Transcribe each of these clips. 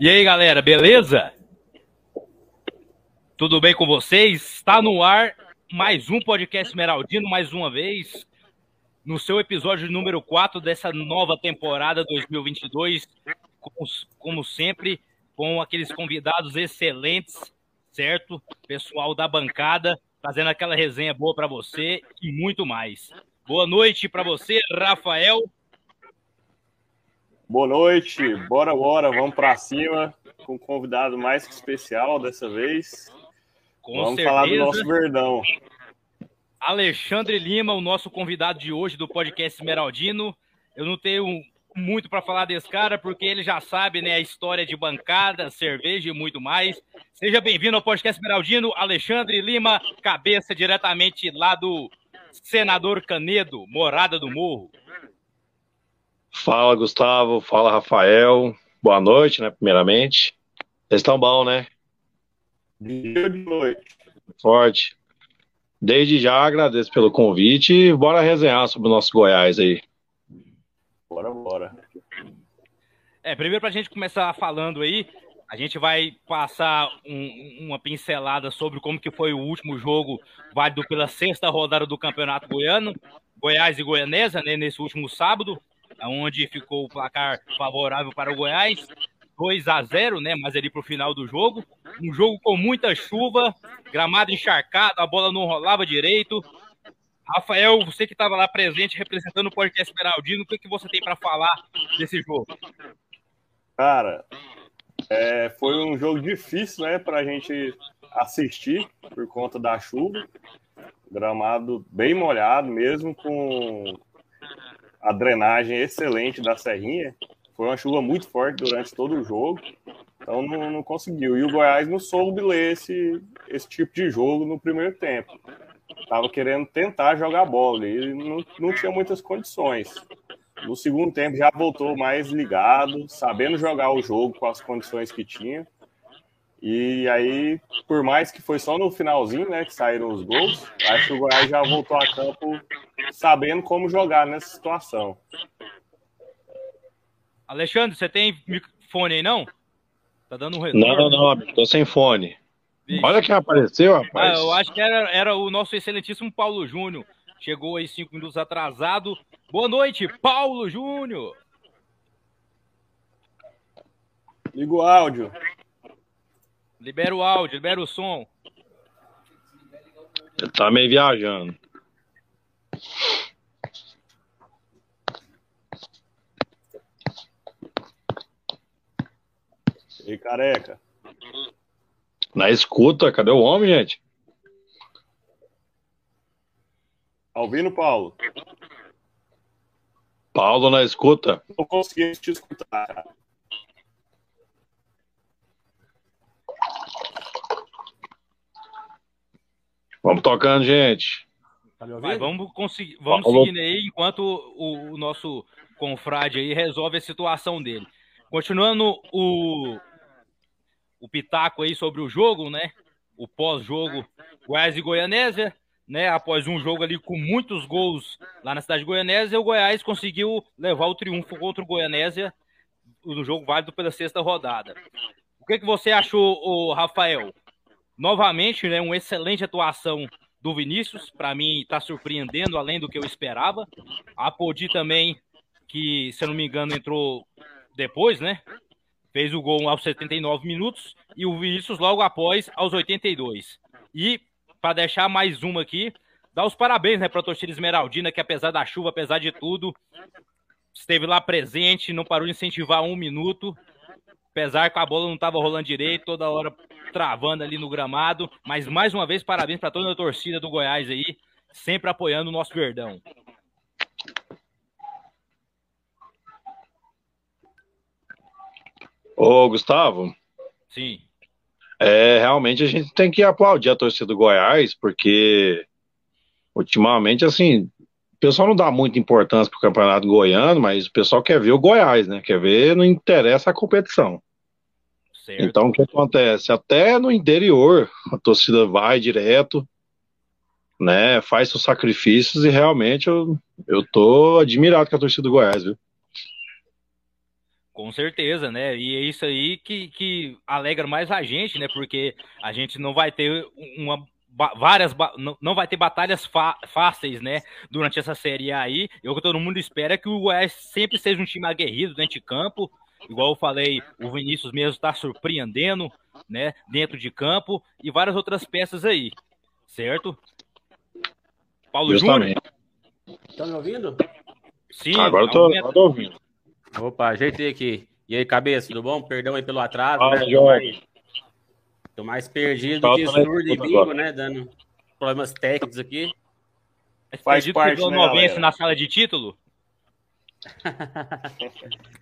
E aí, galera, beleza? Tudo bem com vocês? Está no ar mais um podcast Esmeraldino, mais uma vez, no seu episódio número 4 dessa nova temporada 2022, como, como sempre, com aqueles convidados excelentes, certo? Pessoal da bancada, fazendo aquela resenha boa para você e muito mais. Boa noite para você, Rafael. Boa noite, bora, bora, vamos para cima com um convidado mais que especial dessa vez. Com vamos certeza. falar do nosso Verdão. Alexandre Lima, o nosso convidado de hoje do podcast Esmeraldino. Eu não tenho muito para falar desse cara, porque ele já sabe né, a história de bancada, cerveja e muito mais. Seja bem-vindo ao podcast Esmeraldino, Alexandre Lima, cabeça diretamente lá do Senador Canedo, Morada do Morro. Fala, Gustavo. Fala, Rafael. Boa noite, né? Primeiramente. Vocês estão bom, né? Dia de noite. Forte. Desde já agradeço pelo convite e bora resenhar sobre o nosso Goiás aí. Bora, bora. É, primeiro pra gente começar falando aí, a gente vai passar um, uma pincelada sobre como que foi o último jogo válido pela sexta rodada do Campeonato Goiano, Goiás e Goianesa, né, nesse último sábado onde ficou o placar favorável para o Goiás. 2 a 0, né? Mas ali para o final do jogo. Um jogo com muita chuva, gramado encharcado, a bola não rolava direito. Rafael, você que estava lá presente representando o podcast Esmeraldino, o que, que você tem para falar desse jogo? Cara, é, foi um jogo difícil, né, para a gente assistir por conta da chuva. Gramado bem molhado, mesmo com a drenagem excelente da Serrinha. Foi uma chuva muito forte durante todo o jogo, então não, não conseguiu. E o Goiás não soube ler esse, esse tipo de jogo no primeiro tempo. Estava querendo tentar jogar bola e não, não tinha muitas condições. No segundo tempo já voltou mais ligado, sabendo jogar o jogo com as condições que tinha. E aí, por mais que foi só no finalzinho, né, que saíram os gols, acho que o Goiás já voltou a campo sabendo como jogar nessa situação. Alexandre, você tem fone aí, não? Tá dando um retorno. Não, não, não, tô sem fone. Vixe. Olha quem apareceu, rapaz. Ah, eu acho que era, era o nosso excelentíssimo Paulo Júnior. Chegou aí cinco minutos atrasado. Boa noite, Paulo Júnior. Liga o áudio. Libera o áudio, libera o som. Ele tá meio viajando. E careca. Na escuta, cadê o homem, gente? Tá ouvindo, Paulo? Paulo na escuta. Não consegui te escutar. Vamos tocando, gente. Tá Vai, vamos conseguir, vamos seguindo aí enquanto o, o, nosso confrade aí resolve a situação dele. Continuando o, o pitaco aí sobre o jogo, né? O pós-jogo Goiás e Goianésia, né? Após um jogo ali com muitos gols lá na cidade de Goianésia, o Goiás conseguiu levar o triunfo contra o Goianésia no jogo válido pela sexta rodada. O que, que você achou, o Rafael? Novamente, né, uma excelente atuação do Vinícius, para mim está surpreendendo além do que eu esperava. A Podi também, que se eu não me engano entrou depois, né? Fez o gol aos 79 minutos e o Vinícius logo após aos 82. E para deixar mais uma aqui, dar os parabéns, né, para a torcida esmeraldina que apesar da chuva, apesar de tudo, esteve lá presente, não parou de incentivar um minuto apesar que a bola não estava rolando direito, toda hora travando ali no gramado. Mas mais uma vez, parabéns para toda a torcida do Goiás aí, sempre apoiando o nosso Verdão. Ô, Gustavo. Sim. É, realmente a gente tem que aplaudir a torcida do Goiás, porque ultimamente, assim, o pessoal não dá muita importância pro campeonato goiano, mas o pessoal quer ver o Goiás, né? Quer ver, não interessa a competição. Certo. Então, o que acontece? Até no interior, a torcida vai direto, né? Faz seus sacrifícios e realmente eu, eu tô admirado com a torcida do Goiás, viu? Com certeza, né? E é isso aí que, que alegra mais a gente, né? Porque a gente não vai ter uma várias não vai ter batalhas fáceis, né, durante essa série aí. E o que todo mundo espera é que o Goiás sempre seja um time aguerrido dentro de campo. Igual eu falei, o Vinícius mesmo está surpreendendo, né, dentro de campo e várias outras peças aí, certo? Paulo Júnior. Estão me ouvindo? Sim. Agora eu tô, tô ouvindo. Opa, ajeitei aqui. E aí, cabeça, tudo bom? Perdão aí pelo atraso. Fala, né? Jorge. Tô mais perdido que surdo e bingo, né? Dando problemas técnicos aqui. Mas Faz perdido parte, que né, novense na sala de título?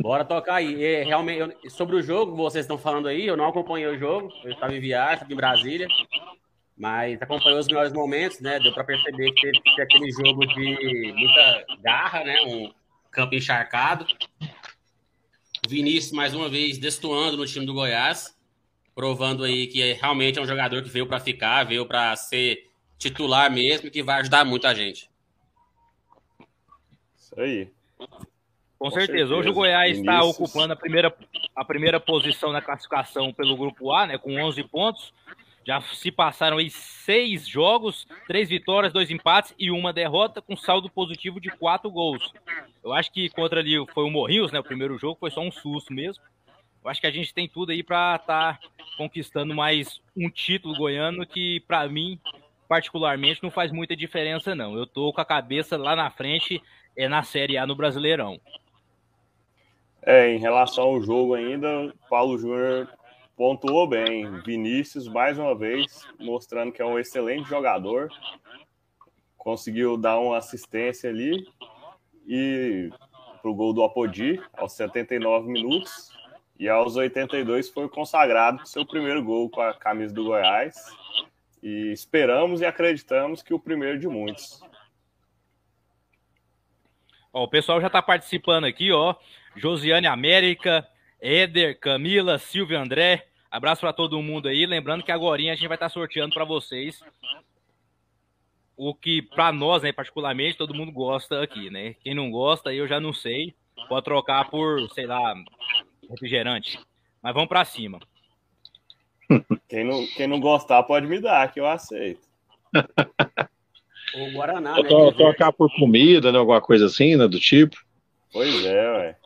Bora tocar aí. E, realmente, eu, sobre o jogo, vocês estão falando aí, eu não acompanhei o jogo. Eu estava em viagem, estava em Brasília. Mas acompanhou os melhores momentos, né? Deu para perceber que teve, aquele jogo de muita garra, né? Um, campo encharcado. Vinícius, mais uma vez, destoando no time do Goiás, provando aí que realmente é um jogador que veio para ficar, veio para ser titular mesmo que vai ajudar muito a gente. Isso aí. Com, certeza. Hoje o Goiás está ocupando a primeira, a primeira posição na classificação pelo grupo A, né, com 11 pontos. Já se passaram aí seis jogos, três vitórias, dois empates e uma derrota, com saldo positivo de quatro gols. Eu acho que contra ali foi o Morrinhos, né? O primeiro jogo foi só um susto mesmo. Eu acho que a gente tem tudo aí para estar tá conquistando mais um título goiano que, para mim, particularmente, não faz muita diferença, não. Eu tô com a cabeça lá na frente, é na Série A no Brasileirão. É, em relação ao jogo ainda, Paulo Júnior pontuou bem. Vinícius, mais uma vez, mostrando que é um excelente jogador. Conseguiu dar uma assistência ali e para o gol do Apodi aos 79 minutos. E aos 82 foi consagrado seu primeiro gol com a camisa do Goiás. E esperamos e acreditamos que o primeiro de muitos. Ó, o pessoal já está participando aqui, ó. Josiane América, Éder, Camila, Silvio André. Abraço para todo mundo aí. Lembrando que agora a gente vai estar tá sorteando para vocês o que para nós, né, particularmente, todo mundo gosta aqui, né? Quem não gosta, eu já não sei. Pode trocar por, sei lá, refrigerante. Mas vamos para cima. Quem não, quem não gostar pode me dar, que eu aceito. O Guaraná, né? Trocar por comida, né? Alguma coisa assim, né? Do tipo. Pois é, ué.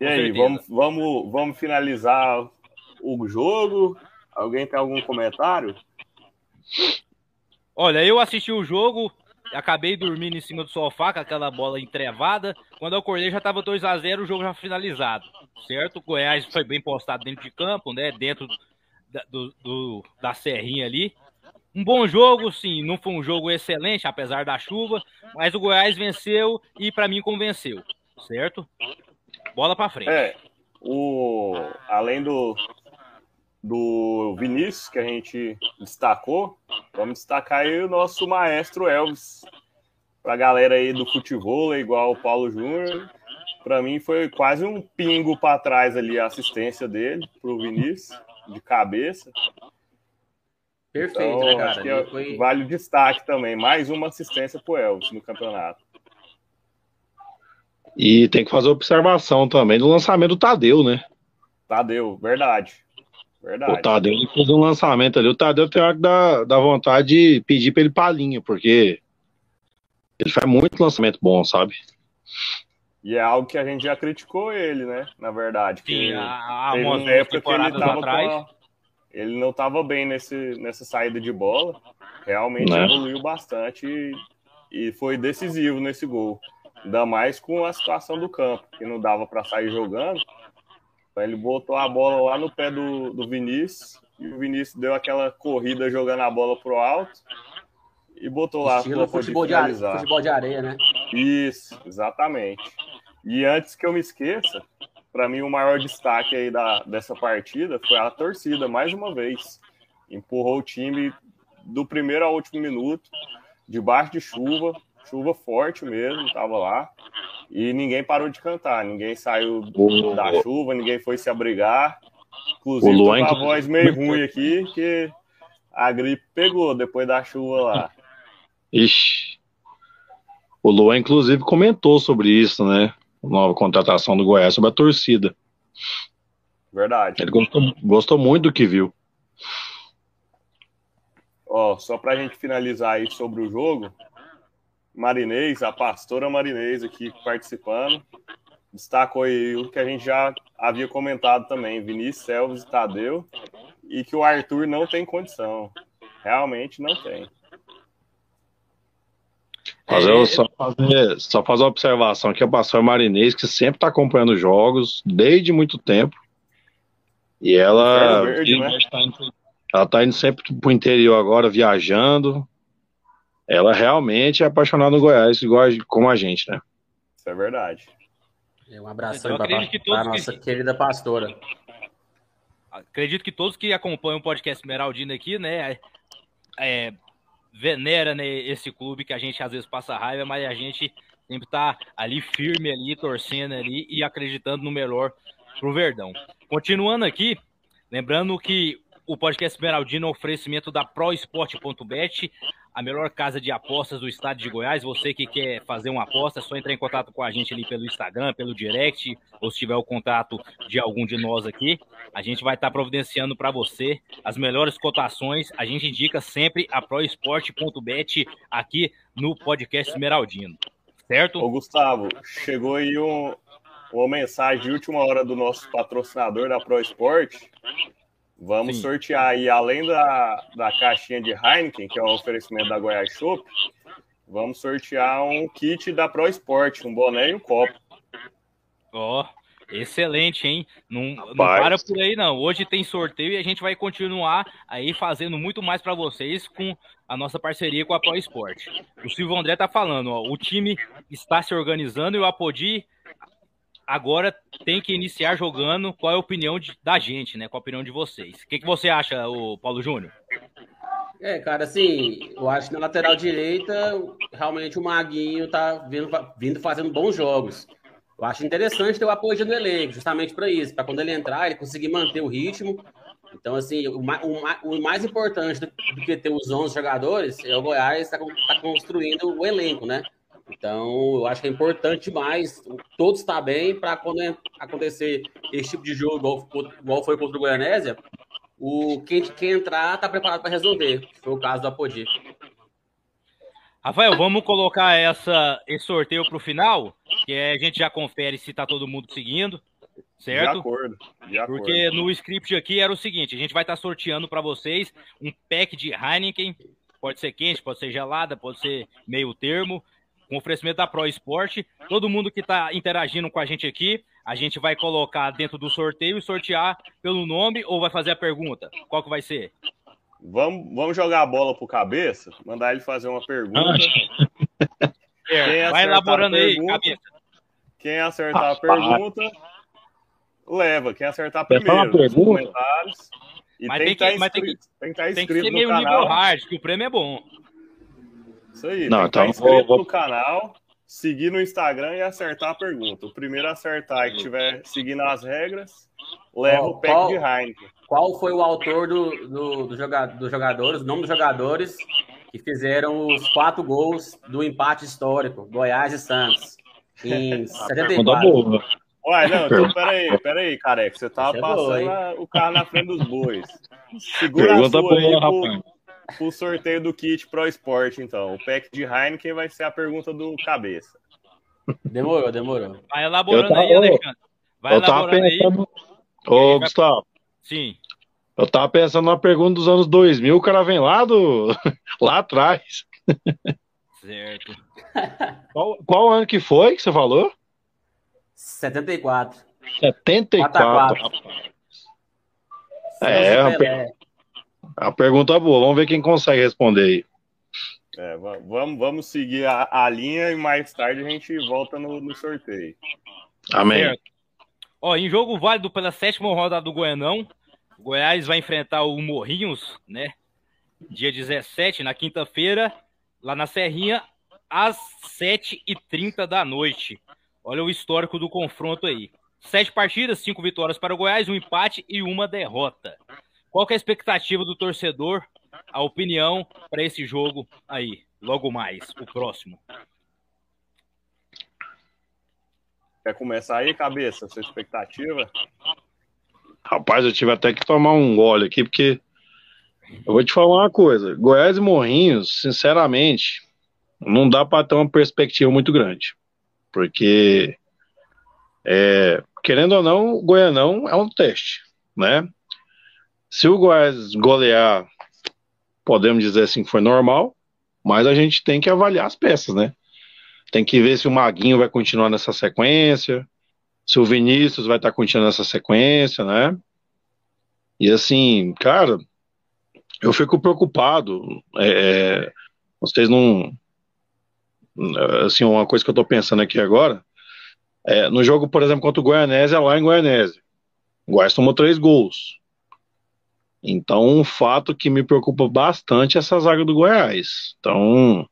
E aí, vamos, vamos, vamos finalizar o jogo? Alguém tem algum comentário? Olha, eu assisti o jogo, acabei dormindo em cima do sofá com aquela bola entrevada. Quando eu acordei já estava 2 a 0 o jogo já finalizado, certo? O Goiás foi bem postado dentro de campo, né? Dentro da, do, do, da serrinha ali. Um bom jogo, sim, não foi um jogo excelente, apesar da chuva, mas o Goiás venceu e para mim convenceu, certo? Bola para frente. É, o além do do Vinícius, que a gente destacou, vamos destacar aí o nosso maestro Elvis. Para a galera aí do futebol, igual o Paulo Júnior, para mim foi quase um pingo para trás ali a assistência dele para o Vinícius, de cabeça. Perfeito, então, né, cara? Acho que é, foi... Vale o destaque também. Mais uma assistência para o Elvis no campeonato. E tem que fazer observação também do lançamento do Tadeu, né? Tadeu, verdade. Verdade. O Tadeu fez um lançamento ali. O Tadeu tem hora que dá, dá vontade de pedir pra ele palinha, porque ele faz muito lançamento bom, sabe? E é algo que a gente já criticou ele, né? Na verdade. Sim, há uma época que ele tava atrás. A... Ele não estava bem nesse, nessa saída de bola. Realmente né? evoluiu bastante e, e foi decisivo nesse gol. Ainda mais com a situação do campo, que não dava para sair jogando. Ele botou a bola lá no pé do, do Vinícius e o Vinícius deu aquela corrida jogando a bola pro alto e botou lá para futebol, de areia, futebol de areia, né? Isso, exatamente. E antes que eu me esqueça, para mim o maior destaque aí da, dessa partida foi a torcida, mais uma vez. Empurrou o time do primeiro ao último minuto, debaixo de chuva, chuva forte mesmo, tava lá. E ninguém parou de cantar, ninguém saiu da chuva, ninguém foi se abrigar. Inclusive, o Luan, com a voz meio ruim aqui, que a gripe pegou depois da chuva lá. Ixi. O Luan, inclusive, comentou sobre isso, né? Nova contratação do Goiás, sobre a torcida. Verdade. Ele gostou, gostou muito do que viu. Ó, só pra gente finalizar aí sobre o jogo, Marinês, a pastora Marinês aqui participando, destacou aí o que a gente já havia comentado também, Vinícius, Selves e Tadeu, e que o Arthur não tem condição. Realmente não tem. Mas eu é, só fazer, só fazer uma observação que a pastora Marinês, que sempre está acompanhando jogos desde muito tempo. E ela. Verde, né? Ela está indo sempre para o interior agora, viajando. Ela realmente é apaixonada no Goiás, igual como a gente, né? Isso é verdade. Um abraço para a nossa que... querida pastora. Acredito que todos que acompanham o podcast Esmeraldina aqui, né, é, venera né, esse clube que a gente às vezes passa raiva, mas a gente sempre tá ali firme ali, torcendo ali e acreditando no melhor pro Verdão. Continuando aqui, lembrando que o podcast Esmeraldina é oferecimento da ProEsport.bet, a melhor casa de apostas do estado de Goiás. Você que quer fazer uma aposta, é só entrar em contato com a gente ali pelo Instagram, pelo direct, ou se tiver o contato de algum de nós aqui. A gente vai estar providenciando para você as melhores cotações. A gente indica sempre a proesporte.bet aqui no podcast Esmeraldino. Certo? Ô, Gustavo, chegou aí um, uma mensagem de última hora do nosso patrocinador da ProEsport. Vamos Sim. sortear aí, além da, da caixinha de Heineken, que é um oferecimento da Goiás Shop, vamos sortear um kit da Pro Sport, um boné e um copo. Ó, oh, excelente, hein? Não, não para por aí, não. Hoje tem sorteio e a gente vai continuar aí fazendo muito mais para vocês com a nossa parceria com a Pro Sport. O Silvio André tá falando, ó, o time está se organizando e o Apodi agora tem que iniciar jogando. Qual é a opinião de, da gente, né? Qual a opinião de vocês? O que, que você acha, o Paulo Júnior? É, cara, assim, eu acho que na lateral direita, realmente o Maguinho tá vindo, vindo fazendo bons jogos. Eu acho interessante ter o apoio do elenco, justamente para isso, para quando ele entrar, ele conseguir manter o ritmo. Então, assim, o, o, o mais importante do, do, que ter os 11 jogadores é o Goiás tá, tá construindo o elenco, né? Então, eu acho que é importante demais todos estar bem para quando acontecer esse tipo de jogo, igual, igual foi contra o Goianésia, o quem, quem entrar está preparado para resolver. Foi o caso do Apodi. Rafael, vamos colocar essa, esse sorteio para o final, que é, a gente já confere se está todo mundo seguindo, certo? De acordo, de acordo. Porque no script aqui era o seguinte, a gente vai estar tá sorteando para vocês um pack de Heineken, pode ser quente, pode ser gelada, pode ser meio termo, com oferecimento da Pro Esporte. Todo mundo que está interagindo com a gente aqui, a gente vai colocar dentro do sorteio e sortear pelo nome ou vai fazer a pergunta? Qual que vai ser? Vamos, vamos jogar a bola pro cabeça, mandar ele fazer uma pergunta. É, vai elaborando pergunta, aí, cabeça. Quem acertar a pergunta, leva. Quem acertar primeiro, nos comentários. E mas tem, que, estar inscrito, tem, que, tem que estar inscrito tem que ser meio nível hard, que o prêmio é bom. Isso aí. Não, então, inscrito vou... no canal, seguir no Instagram e acertar a pergunta. O primeiro a acertar e tiver seguindo as regras, leva qual, o pack qual, de Heineken. Qual foi o autor do, do, do jogador, dos jogadores, o nome dos jogadores que fizeram os quatro gols do empate histórico, Goiás e Santos, em 74? Uai, não, então peraí, peraí, careca. Você tava passando a, o carro na frente dos bois. Segura Pergunta a sua aí, pro, o sorteio do kit Pro Esporte, então. O pack de Heineken vai ser a pergunta do cabeça. Demorou, demorou. Vai elaborando tava, aí, Alexandre. Vai eu tava pensando... aí. Ô, Gustavo. Sim. Eu tava pensando numa pergunta dos anos 2000, o cara vem lá do... lá atrás. Certo. Qual, qual ano que foi que você falou? 74. 74, 4 É, rapaz. A pergunta é boa, vamos ver quem consegue responder aí. É, vamos, vamos seguir a, a, linha e mais tarde a gente volta no, no sorteio. Amém. Certo. Ó, em jogo válido pela sétima rodada do Goianão, Goiás vai enfrentar o Morrinhos, né? Dia 17, na quinta-feira, lá na Serrinha, às 7h30 da noite. Olha o histórico do confronto aí. Sete partidas, cinco vitórias para o Goiás, um empate e uma derrota. Qual é a expectativa do torcedor, a opinião para esse jogo aí, logo mais, o próximo? Quer começar aí, cabeça? Sua expectativa? Rapaz, eu tive até que tomar um gole aqui, porque eu vou te falar uma coisa. Goiás e Morrinhos, sinceramente, não dá para ter uma perspectiva muito grande. Porque, é, querendo ou não, o Goianão é um teste, né? Se o Goiás golear, podemos dizer assim que foi normal, mas a gente tem que avaliar as peças, né? Tem que ver se o Maguinho vai continuar nessa sequência, se o Vinícius vai estar continuando nessa sequência, né? E assim, cara, eu fico preocupado. É, é, vocês não. Assim, uma coisa que eu tô pensando aqui agora. É, no jogo, por exemplo, contra o Goianésia, lá em Goianésia. O Goiás tomou três gols. Então, um fato que me preocupa bastante é essa zaga do Goiás. Então,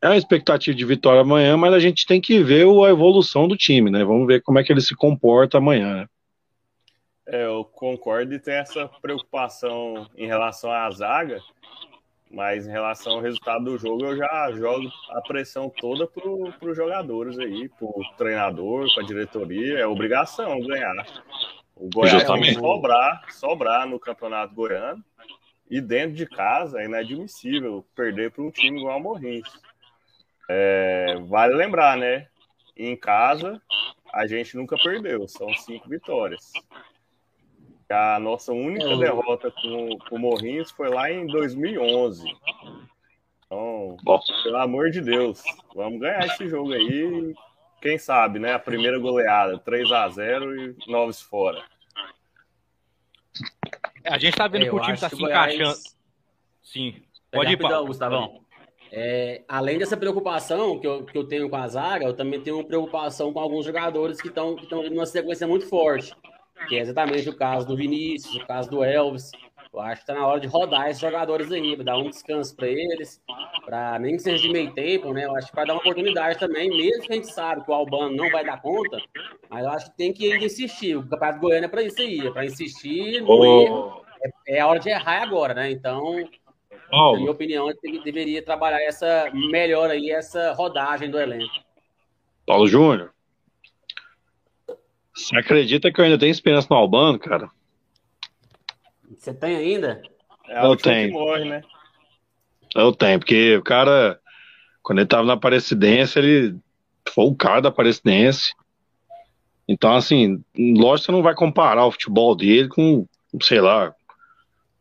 é uma expectativa de vitória amanhã, mas a gente tem que ver a evolução do time, né? Vamos ver como é que ele se comporta amanhã. Né? É, eu concordo e tem essa preocupação em relação à zaga, mas em relação ao resultado do jogo, eu já jogo a pressão toda para os jogadores aí, para o treinador, para a diretoria. É obrigação ganhar. O Goiás vai sobrar, sobrar no Campeonato Goiano. E dentro de casa é inadmissível perder para um time igual a Morrinhos. É, vale lembrar, né? Em casa, a gente nunca perdeu, são cinco vitórias. A nossa única é. derrota com, com o Morrinhos foi lá em 2011. Então, Bom. pelo amor de Deus, vamos ganhar esse jogo aí. Quem sabe, né? A primeira goleada, 3 a 0 e Noves fora. A gente tá vendo é, que o time tá se Goiás... encaixando. Sim. Pode ir, Paulo. Gustavão. É, além dessa preocupação que eu, que eu tenho com a zaga, eu também tenho uma preocupação com alguns jogadores que estão que numa sequência muito forte, que é exatamente o caso do Vinícius, o caso do Elvis. Eu acho que está na hora de rodar esses jogadores aí, dar um descanso para eles, para nem que seja de meio tempo, né? Eu acho que para dar uma oportunidade também, mesmo que a gente sabe que o Albano não vai dar conta, mas eu acho que tem que insistir. O Campeonato Goiânia é para isso aí, é para insistir no oh. erro. É, é a hora de errar agora, né? Então, Paulo. Na minha opinião, ele deveria trabalhar essa melhor aí, essa rodagem do elenco. Paulo Júnior. Você acredita que eu ainda tenho esperança no Albano, cara? Você tem ainda? É eu tenho. Morre, né? Eu tenho, porque o cara, quando ele tava na Aparecidense, ele foi o cara da Aparecidense. Então, assim, lógico que você não vai comparar o futebol dele com, sei lá,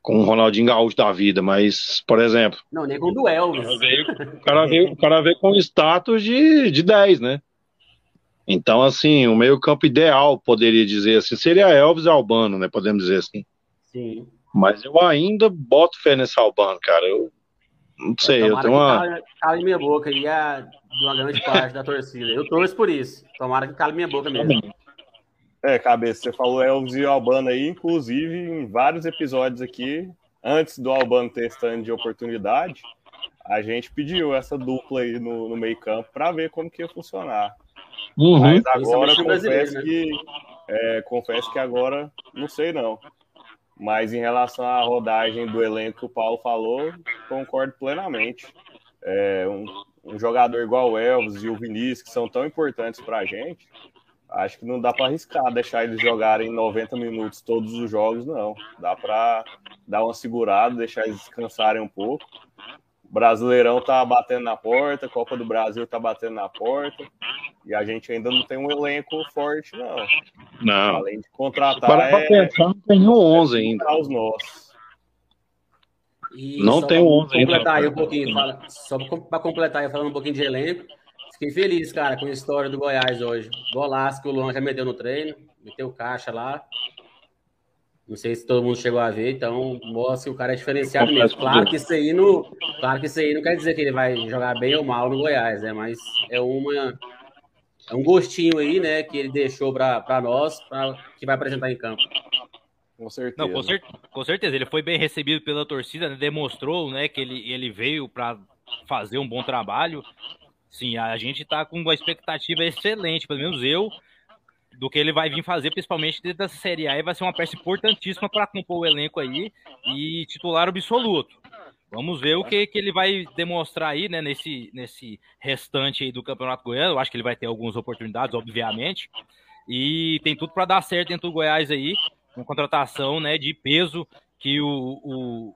com o Ronaldinho Gaúcho da vida, mas, por exemplo. Não, nem com o do Elvis. O cara veio, o cara veio com status de, de 10, né? Então, assim, o meio-campo ideal, poderia dizer assim, seria Elvis e Albano, né? Podemos dizer assim. Sim. Mas eu ainda boto fé nesse Albano, cara. Eu não sei, eu, eu tenho uma. Cale, cale minha boca e é de uma grande parte da torcida. Eu torço por isso. Tomara que cale minha boca mesmo. É, cabeça, você falou Elvis e Albano aí, inclusive em vários episódios aqui, antes do Albano ter stand de oportunidade, a gente pediu essa dupla aí no, no meio campo para ver como que ia funcionar. Uhum. Mas agora confesso né? que é, confesso que agora não sei não. Mas em relação à rodagem do elenco que o Paulo falou, concordo plenamente. É, um, um jogador igual o Elvis e o Vinícius, que são tão importantes para a gente, Acho que não dá para arriscar deixar eles jogarem 90 minutos todos os jogos, não. Dá para dar uma segurada, deixar eles descansarem um pouco. O Brasileirão tá batendo na porta, Copa do Brasil tá batendo na porta, e a gente ainda não tem um elenco forte, não. Não. Além de contratar. Para é, pensar, não tem 11 ainda. Os nossos. E não tem 11 ainda. Completar aí um pouquinho, fala, só para completar aí, falando um pouquinho de elenco. Fiquei feliz, cara, com a história do Goiás hoje. Golaço que o Luan já meteu no treino, meteu caixa lá. Não sei se todo mundo chegou a ver, então mostra que o cara é diferenciado mesmo. Claro que isso aí não, claro que isso aí não quer dizer que ele vai jogar bem ou mal no Goiás, né? Mas é uma é um gostinho aí, né, que ele deixou para nós, pra, que vai apresentar em campo. Com certeza. Não, com, cer com certeza. Ele foi bem recebido pela torcida, né? demonstrou, né, que ele, ele veio para fazer um bom trabalho. Sim, a gente tá com uma expectativa excelente, pelo menos eu, do que ele vai vir fazer, principalmente dentro dessa Série A, e vai ser uma peça importantíssima para compor o elenco aí e titular absoluto. Vamos ver o que, que ele vai demonstrar aí, né, nesse, nesse restante aí do Campeonato Goiano. Eu acho que ele vai ter algumas oportunidades, obviamente. E tem tudo para dar certo dentro do Goiás aí, uma contratação, né, de peso que o, o,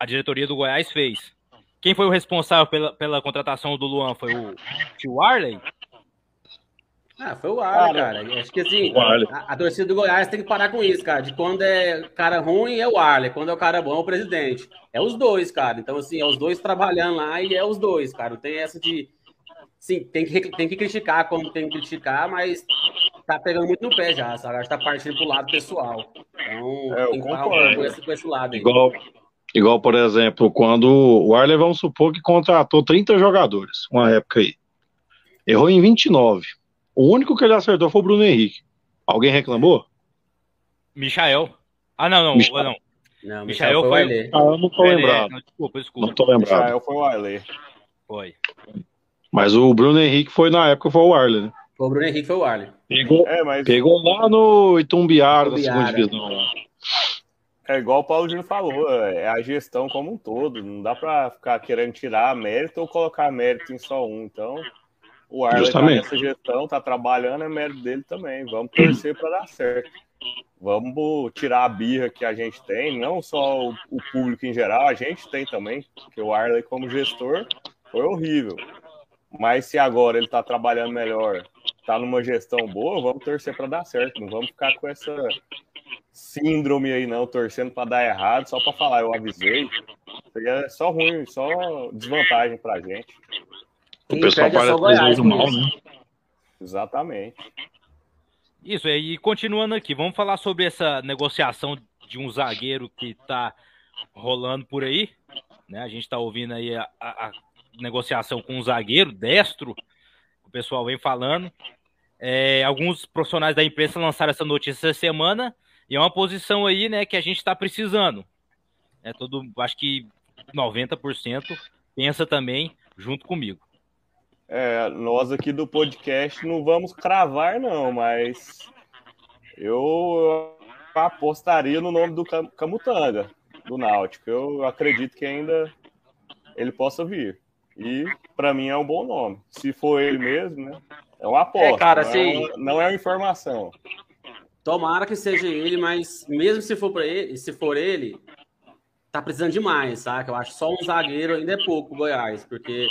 a diretoria do Goiás fez. Quem foi o responsável pela, pela contratação do Luan? Foi o tio Arley? Ah, foi o Arley, cara. Acho que assim, a, a, torcida do Goiás tem que parar com isso, cara. De quando é cara ruim é o Arley, quando é o cara bom é o presidente. É os dois, cara. Então, assim, é os dois trabalhando lá e é os dois, cara. Não tem essa de. Sim, tem que, tem que criticar quando tem que criticar, mas tá pegando muito no pé já, sabe? Acho que tá partindo pro lado pessoal. Então, é, tem que parar com esse, com esse lado aí. Igual, igual, por exemplo, quando o Arley, vamos supor que contratou 30 jogadores, uma época aí. Errou em 29. O único que ele acertou foi o Bruno Henrique. Alguém reclamou? Michael. Ah, não, não. Michael. não. Não, Michael, foi o Arley. Ah, eu não tô lembrado. Não, desculpa, desculpa. Não tô lembrado. Michael foi o Arley. Foi. Mas o Bruno Henrique foi na época foi o Arley, né? O Bruno Henrique foi o Arley. Pegou, é, mas... pegou lá no Itumbiara, da segunda divisão. É igual o Paulo Júnior falou, é a gestão como um todo. Não dá para ficar querendo tirar mérito ou colocar mérito em só um. Então, o Arley tá nessa gestão, tá trabalhando, é mérito dele também. Vamos torcer para dar certo. Vamos tirar a birra que a gente tem, não só o, o público em geral, a gente tem também, porque o Arley como gestor foi horrível. Mas se agora ele está trabalhando melhor, está numa gestão boa, vamos torcer para dar certo. Não vamos ficar com essa síndrome aí, não, torcendo para dar errado, só para falar, eu avisei. É só ruim, só desvantagem para a gente. O pessoal parece Goiás, do mal, né? Exatamente. Isso, e continuando aqui, vamos falar sobre essa negociação de um zagueiro que está rolando por aí. Né? A gente está ouvindo aí a, a, negociação com um zagueiro destro, o pessoal vem falando. É, alguns profissionais da imprensa lançaram essa notícia essa semana e é uma posição aí, né, que a gente está precisando. É todo, acho que 90% pensa também junto comigo. É, nós aqui do podcast não vamos cravar não, mas eu apostaria no nome do Camutanga, do Náutico. Eu acredito que ainda ele possa vir. E para mim é um bom nome. Se for ele mesmo, né? É uma aposta. É, cara, não, assim, é uma, não é uma informação. Tomara que seja ele, mas mesmo se for para ele, se for ele, tá precisando demais, sabe? Eu acho só um zagueiro ainda é pouco Goiás, porque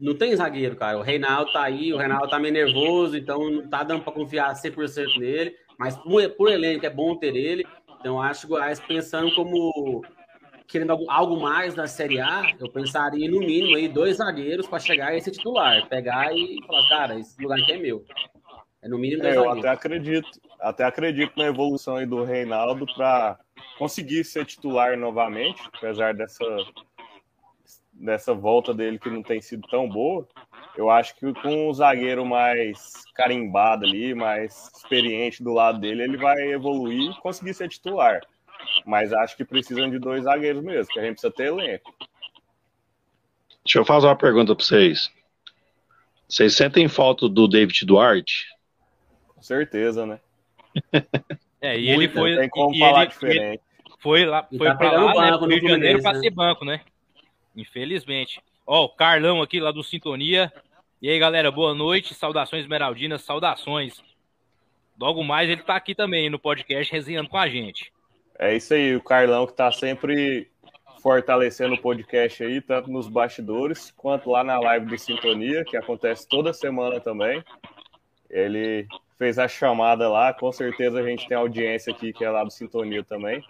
não tem zagueiro, cara. O Reinaldo tá aí, o Reinaldo tá meio nervoso, então não tá dando para confiar 100% nele, mas por, por elenco é bom ter ele. Então acho que o Goiás pensando como querendo algo mais na Série A, eu pensaria no mínimo aí dois zagueiros para chegar a esse titular, pegar e falar, cara, esse lugar aqui é meu. É no mínimo dois é, eu zagueiros. até acredito, até acredito na evolução aí do Reinaldo para conseguir ser titular novamente, apesar dessa dessa volta dele que não tem sido tão boa. Eu acho que com um zagueiro mais carimbado ali, mais experiente do lado dele, ele vai evoluir e conseguir ser titular. Mas acho que precisam de dois zagueiros mesmo, que a gente precisa ter elenco. Deixa eu fazer uma pergunta para vocês. Vocês sentem falta do David Duarte? Com certeza, né? É, e ele foi. Tem como falar ele, diferente. foi lá, foi tá para lá, né, Rio de Janeiro para ser banco, né? Infelizmente. Ó, o Carlão aqui lá do Sintonia. E aí, galera, boa noite. Saudações Esmeraldinas, saudações. Logo mais ele tá aqui também no podcast resenhando com a gente. É isso aí, o Carlão que está sempre fortalecendo o podcast aí, tanto nos bastidores quanto lá na live do Sintonia, que acontece toda semana também. Ele fez a chamada lá, com certeza a gente tem audiência aqui que é lá do Sintonia também.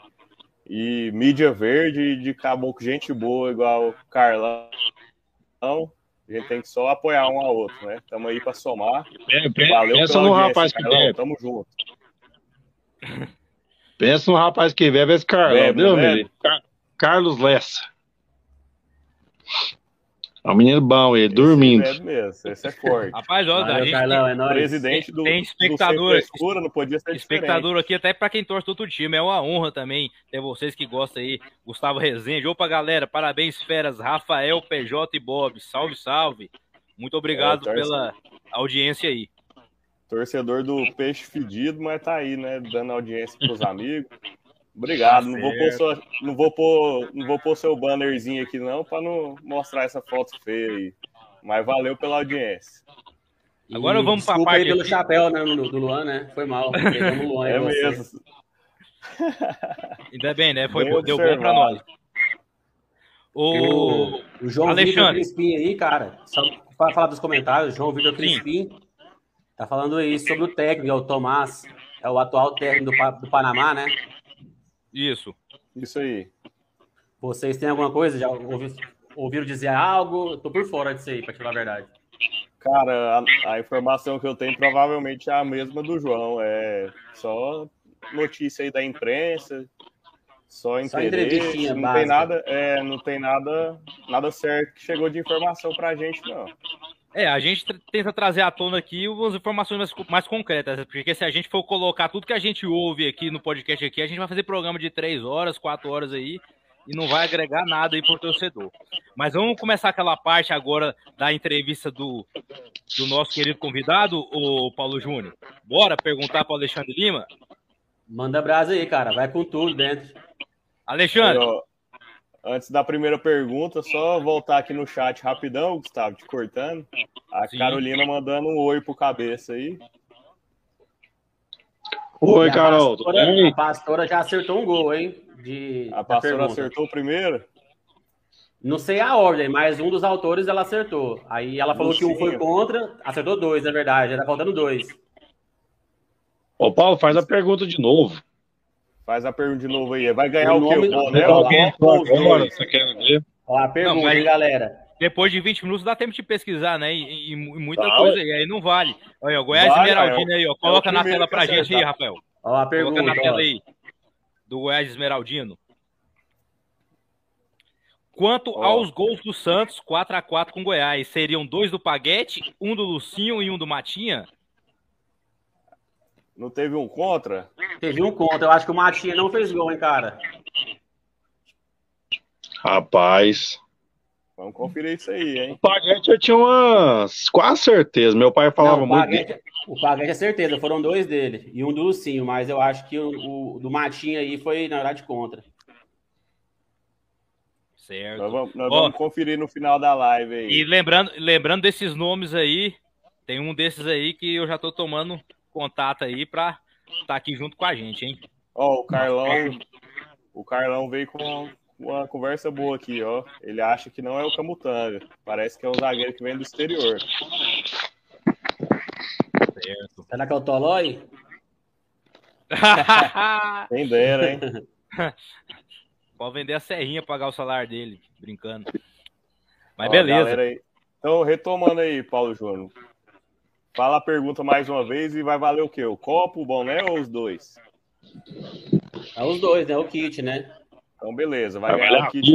E mídia verde de caboclo, gente boa, igual o Carlão. A gente tem que só apoiar um ao outro, né? Estamos aí para somar. Valeu Pensa no rapaz que Carlão, Tamo junto. Pensa no rapaz que bebe esse Carlão, viu, meu? Car Carlos Lessa. É um menino bom, ele, esse dormindo. É mesmo, esse é forte. Rapaz, olha, Valeu, a gente Carlão, é nóis. presidente do, tem espectador, do escura, não podia ser espectador diferente. aqui até para quem torce todo time, é uma honra também ter vocês que gostam aí, Gustavo Rezende, opa galera, parabéns feras, Rafael, PJ e Bob, salve, salve, muito obrigado é, pela audiência aí. Torcedor do peixe fedido, mas tá aí, né? Dando audiência pros amigos, Obrigado. Tá não, vou pôr sua, não, vou pôr, não vou pôr seu bannerzinho aqui, não, para não mostrar essa foto feia aí. Mas valeu pela audiência. Agora vamos para a parte. pelo aqui. chapéu né, do Luan, né? Foi mal. Luan é mesmo. Ainda bem, né? Foi, deu bom para nós. O, o João Vitor Crispim aí, cara, só para falar dos comentários, João Vitor Crispim tá falando aí sobre o técnico, é o Tomás, é o atual técnico do, do Panamá, né? Isso. Isso aí. Vocês têm alguma coisa? Já ouvi, ouviram dizer algo? Eu tô por fora disso aí, para te falar a verdade. Cara, a, a, informação que eu tenho provavelmente é a mesma do João. É só notícia aí da imprensa, só interesse. Só não básica. tem nada, é, não tem nada, nada certo que chegou de informação pra gente, não. É, a gente tenta trazer à tona aqui umas informações mais, mais, concretas, porque se a gente for colocar tudo que a gente ouve aqui no podcast aqui, a gente vai fazer programa de três horas, quatro horas aí, e não vai agregar nada aí pro torcedor. Mas vamos começar aquela parte agora da entrevista do, do nosso querido convidado, o Paulo Júnior. Bora perguntar para o Alexandre Lima? Manda brasa aí, cara, vai com tudo dentro. Alexandre. Antes da primeira pergunta, só voltar aqui no chat rapidão, Gustavo, te cortando. A Sim. Carolina mandando um oi pro cabeça aí. Oi, Carol. A pastora, a pastora, já acertou um gol, hein? De, a pastora acertou o primeiro? Não sei a ordem, mas um dos autores ela acertou. Aí ela falou que um foi contra, acertou dois, na verdade. Já tá faltando dois. Ô, Paulo, faz a pergunta de novo. Faz a pergunta de novo aí. Vai ganhar o, o quê? O né? Alguém, agora, você quer ver? Olha a pergunta, não, mas, galera. Depois de 20 minutos dá tempo de pesquisar, né? E, e, e muita tá. coisa aí, aí não vale. Olha, o Goiás vale, Esmeraldina aí, ó. Coloca é na tela pra gente aí, Rafael. Olha a pergunta. Coloca na tela aí. Do Goiás Esmeraldino. Quanto oh. aos gols do Santos, 4 a 4 com Goiás, seriam dois do Paguete, um do Lucinho e um do Matinha? Não teve um contra? Teve um contra. Eu acho que o Matinha não fez gol, hein, cara? Rapaz. Vamos conferir isso aí, hein? O Paguete eu tinha umas quase certeza. Meu pai falava não, o muito. Paguete, o Paguete é certeza, foram dois dele. E um do Lucinho, mas eu acho que o, o do Matinha aí foi, na verdade, contra. Certo. Nós vamos, nós vamos conferir no final da live aí. E lembrando, lembrando desses nomes aí, tem um desses aí que eu já tô tomando contato aí para estar tá aqui junto com a gente, hein? Ó, oh, o Carlão, o Carlão veio com uma conversa boa aqui, ó. Ele acha que não é o Camutanga. Parece que é um zagueiro que vem do exterior. Certo. Será que é o Tolói? Quem dera, hein? Pode vender a serrinha, pagar o salário dele, brincando. Mas ó, beleza. Então, retomando aí, Paulo Júnior. Fala a pergunta mais uma vez e vai valer o quê? O copo, o boné ou os dois? É os dois, né? O kit, né? Então, beleza. Vai ganhar o kit.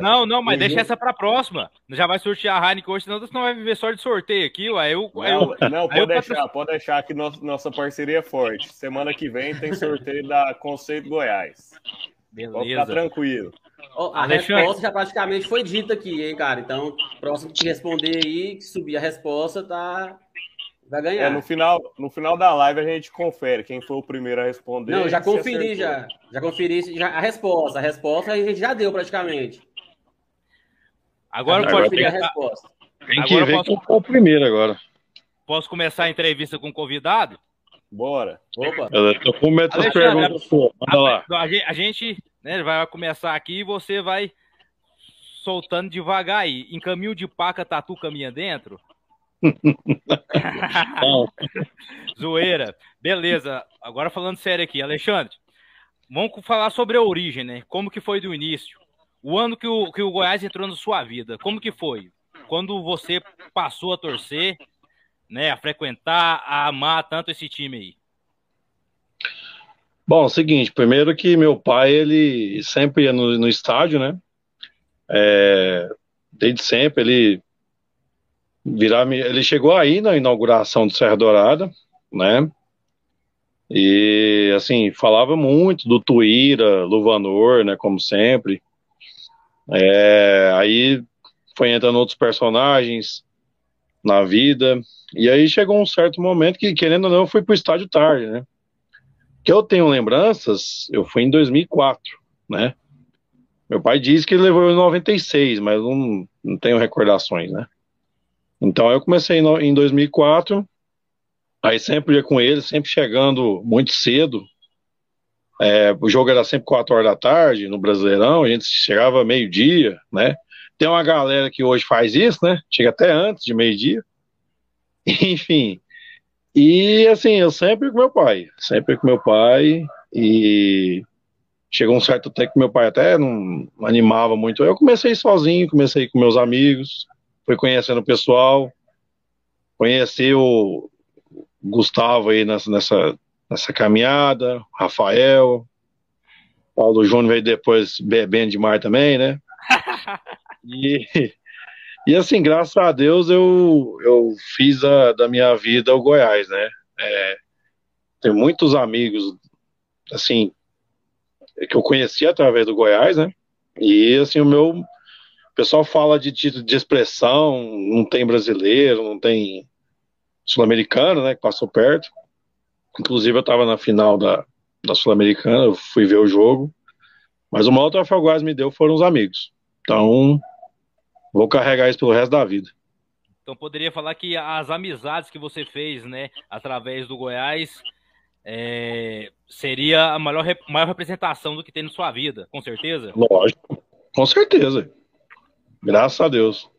Não, não, mas deixa essa pra próxima. Já vai sortear a Heineken hoje, senão você não vai viver só de sorteio aqui, ué. Eu, não, eu, não pode deixar, pode deixar que nossa parceria é forte. Semana que vem tem sorteio da Conceito Goiás. Beleza. Pode ficar tranquilo. Oh, a Alexandre. resposta já praticamente foi dita aqui, hein, cara? Então, próximo que responder aí, que subir a resposta, tá, Vai ganhar. É, no final, no final da live a gente confere quem foi o primeiro a responder. Não, já conferi já. Já conferi já, a resposta. A resposta a gente já deu praticamente. Agora, agora pode pedir a resposta. Tem que agora ver posso... quem foi o primeiro agora. Posso começar a entrevista com o convidado? Bora. Opa. Eu tô com medo das perguntas. Manda lá. A gente né, vai começar aqui e você vai soltando devagar aí. Em caminho de paca, tatu caminha dentro? Zoeira. Beleza. Agora falando sério aqui, Alexandre. Vamos falar sobre a origem, né? Como que foi do início? O ano que o, que o Goiás entrou na sua vida, como que foi? Quando você passou a torcer, né? A frequentar, a amar tanto esse time aí? Bom, é o seguinte, primeiro que meu pai, ele sempre ia no, no estádio, né? É, desde sempre, ele virar. Ele chegou aí na inauguração do Serra Dourada, né? E assim, falava muito do Tuíra, Luvanor, né? Como sempre. É, aí foi entrando outros personagens na vida. E aí chegou um certo momento que, querendo ou não, eu fui pro estádio tarde, né? Que eu tenho lembranças, eu fui em 2004, né? Meu pai diz que ele levou em 96, mas não, não tenho recordações, né? Então eu comecei em 2004, aí sempre ia com ele, sempre chegando muito cedo. É, o jogo era sempre 4 horas da tarde no Brasileirão, a gente chegava meio-dia, né? Tem uma galera que hoje faz isso, né? Chega até antes de meio-dia. Enfim. E assim, eu sempre com meu pai, sempre com meu pai. E chegou um certo tempo que meu pai até não animava muito. Eu comecei sozinho, comecei com meus amigos, fui conhecendo o pessoal, conheci o Gustavo aí nessa, nessa, nessa caminhada, Rafael, Paulo Júnior veio depois bebendo demais também, né? E, e assim, graças a Deus eu, eu fiz a, da minha vida o Goiás, né? É, tem muitos amigos, assim, que eu conheci através do Goiás, né? E assim, o meu o pessoal fala de título de expressão, não tem brasileiro, não tem sul-americano, né? Que passou perto. Inclusive, eu estava na final da, da Sul-Americana, eu fui ver o jogo. Mas o maior troféu Goiás me deu foram os amigos. Então, vou carregar isso pelo resto da vida. Então, poderia falar que as amizades que você fez, né, através do Goiás, é, seria a maior, maior representação do que tem na sua vida, com certeza? Lógico, com certeza. Graças a Deus.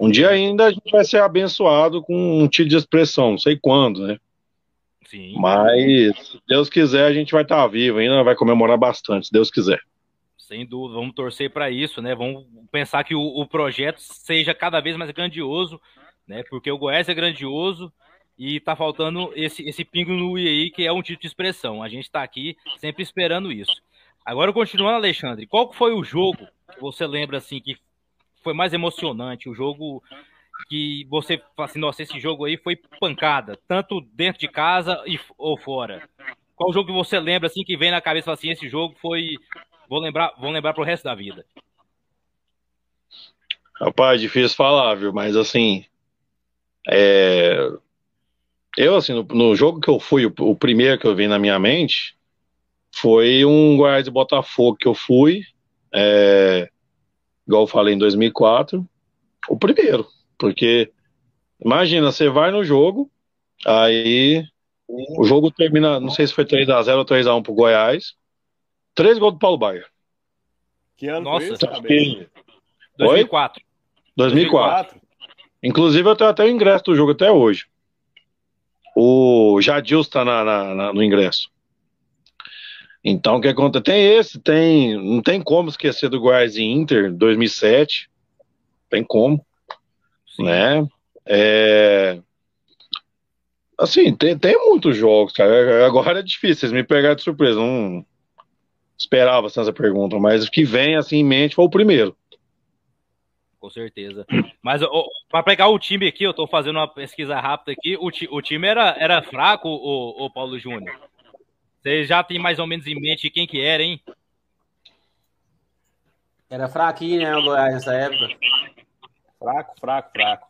Um dia ainda a gente vai ser abençoado com um título de expressão, não sei quando, né? Sim. Mas, se Deus quiser, a gente vai estar vivo ainda, vai comemorar bastante, se Deus quiser. Sem dúvida, vamos torcer para isso, né? Vamos pensar que o, o, projeto seja cada vez mais grandioso, né? Porque o Goiás é grandioso e tá faltando esse, esse pingo no I aí, que é um tipo de expressão. A gente está aqui sempre esperando isso. Agora, continuando, Alexandre, qual foi o jogo que você lembra assim que foi mais emocionante? O jogo que você fala assim, nossa, esse jogo aí foi pancada, tanto dentro de casa e, ou fora. Qual jogo que você lembra assim que vem na cabeça assim, esse jogo foi vou lembrar, vou lembrar pro resto da vida. Rapaz, difícil falar, viu? Mas assim, é... eu assim, no, no, jogo que eu fui, o, o, primeiro que eu vi na minha mente foi um Goiás de Botafogo que eu fui, é... igual eu falei em 2004, o primeiro. Porque, imagina, você vai no jogo, aí o jogo termina, não sei se foi 3x0 ou 3x1 pro Goiás. Três gols do Paulo Baier. Que ano Nossa, foi isso? Que... 2004. 2004. Inclusive, eu tenho até o ingresso do jogo até hoje. O Jadilson tá na, na, na, no ingresso. Então, o que acontece? Tem esse, tem. Não tem como esquecer do Goiás e Inter 2007. Tem como né? É... Assim, tem, tem muitos jogos, cara. Agora é difícil, vocês me pegaram de surpresa. Não esperava essa pergunta, mas o que vem assim em mente foi o primeiro. Com certeza. Mas para pegar o time aqui, eu tô fazendo uma pesquisa rápida aqui. O, ti, o time era, era fraco, o, o Paulo Júnior. Você já tem mais ou menos em mente quem que era, hein? Era fraquinho, né, o Goiás nessa época. Fraco, fraco, fraco.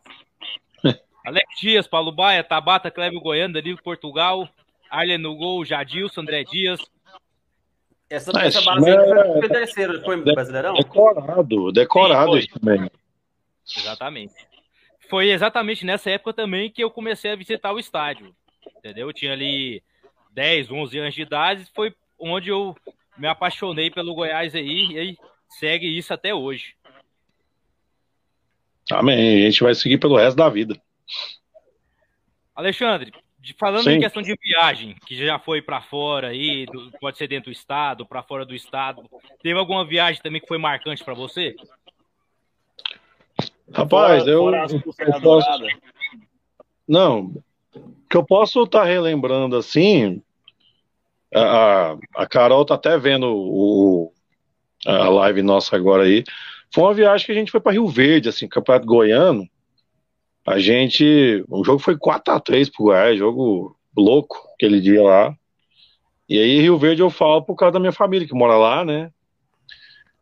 Alex Dias, Paulo Baia, Tabata, Clébio Goiano, Danilo Portugal, Arlen no gol, Jadilson, André Dias. Essa, ah, essa base é... foi terceiro, foi de, Brasileirão? Decorado, decorado Sim, também. Exatamente. Foi exatamente nessa época também que eu comecei a visitar o estádio. Entendeu? Eu tinha ali 10, 11 anos de idade, foi onde eu me apaixonei pelo Goiás aí, e aí segue isso até hoje. Amém. A gente vai seguir pelo resto da vida. Alexandre, falando Sim. em questão de viagem, que já foi para fora aí, pode ser dentro do estado, para fora do estado, teve alguma viagem também que foi marcante para você? Rapaz, fora, eu, fora eu posso... não, que eu posso estar tá relembrando assim, a, a Carol tá até vendo o, a live nossa agora aí. Foi uma viagem que a gente foi para Rio Verde, assim, Campeonato Goiano. A gente. O jogo foi 4x3 pro Goiás, jogo louco aquele dia lá. E aí, Rio Verde eu falo por causa da minha família que mora lá, né?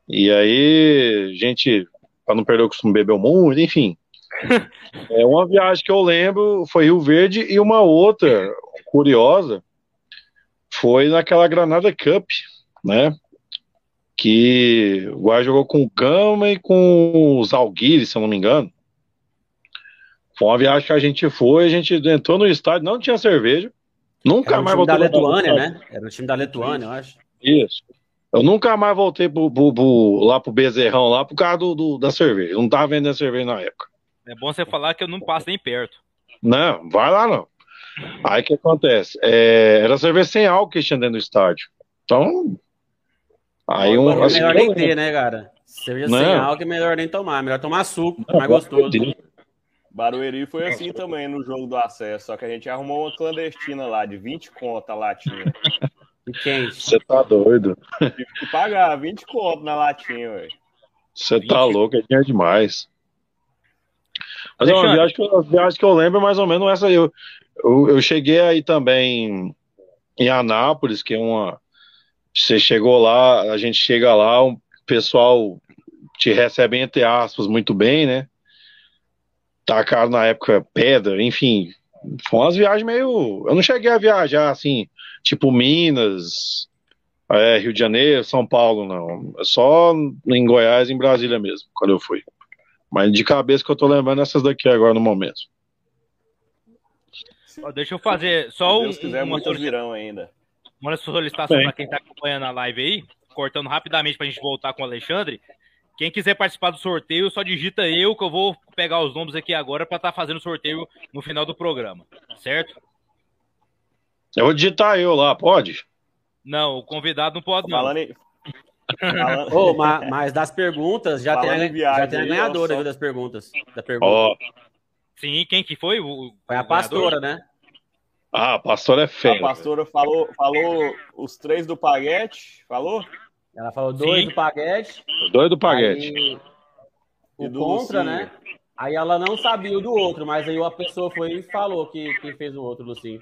E aí, gente, para não perder o costume, bebeu muito, enfim. é uma viagem que eu lembro foi Rio Verde e uma outra curiosa foi naquela Granada Cup, né? Que o Goiás jogou com o Gama e com os Alguires, se eu não me engano. Foi uma viagem que a gente foi, a gente entrou no estádio, não tinha cerveja. Nunca Era mais time da voltei. Letuânia, né? Era o time da Letuânia, eu acho. Isso. Eu nunca mais voltei pro, pro- pro- lá pro Bezerrão, lá por causa do, do- da cerveja. Eu não tava vendendo cerveja na época. É bom você falar que eu não passo nem perto. Não, vai lá não. Aí o que acontece? É, era cerveja sem álcool que tinha dentro do estádio. Então. Aí um. É assim, melhor nem ter, né, cara? Cerveja sem Não. álcool é melhor nem tomar. Melhor tomar suco, Não, mais pelo gostoso. Deus. Barueri foi assim também no jogo do acesso, só que a gente arrumou uma clandestina lá de 20 conta a latinha. Você tá doido. Tive que pagar 20 conto na latinha, velho. Você tá louco, é dinheiro demais. Mas é uma viagem que, eu, viagem que eu lembro mais ou menos essa aí. Eu, eu, eu cheguei aí também em Anápolis, que é uma. Você chegou lá, a gente chega lá, o pessoal te recebe, entre aspas, muito bem, né? Tacaram na época pedra, enfim. Foi umas viagens meio. Eu não cheguei a viajar assim, tipo Minas, é, Rio de Janeiro, São Paulo, não. É Só em Goiás em Brasília mesmo, quando eu fui. Mas de cabeça que eu tô lembrando essas daqui agora no momento. Deixa eu fazer só Se um, Deus quiser, uma, muitos solicitação, virão ainda. uma solicitação para quem tá acompanhando a live aí, cortando rapidamente pra gente voltar com o Alexandre. Quem quiser participar do sorteio, só digita eu que eu vou pegar os nomes aqui agora para estar fazendo o sorteio no final do programa, certo? Eu vou digitar eu lá, pode? Não, o convidado não pode não. Falando em. Falando... Ô, ma- mas das perguntas, já tem, Falando a, em viagem já tem a ganhadora só- das perguntas. Da pergunta. Ó, Sim, quem que foi? O, Foi a pastora, né? ah, pastor é A fera. pastora falou, falou os três do Paguete, falou? Ela falou dois Sim. do Paguete. Doido do Paguete. Aí, o do contra, Lucinho. né? Aí ela não sabia o do outro, mas aí a pessoa foi e falou que quem fez o outro, Lucinho.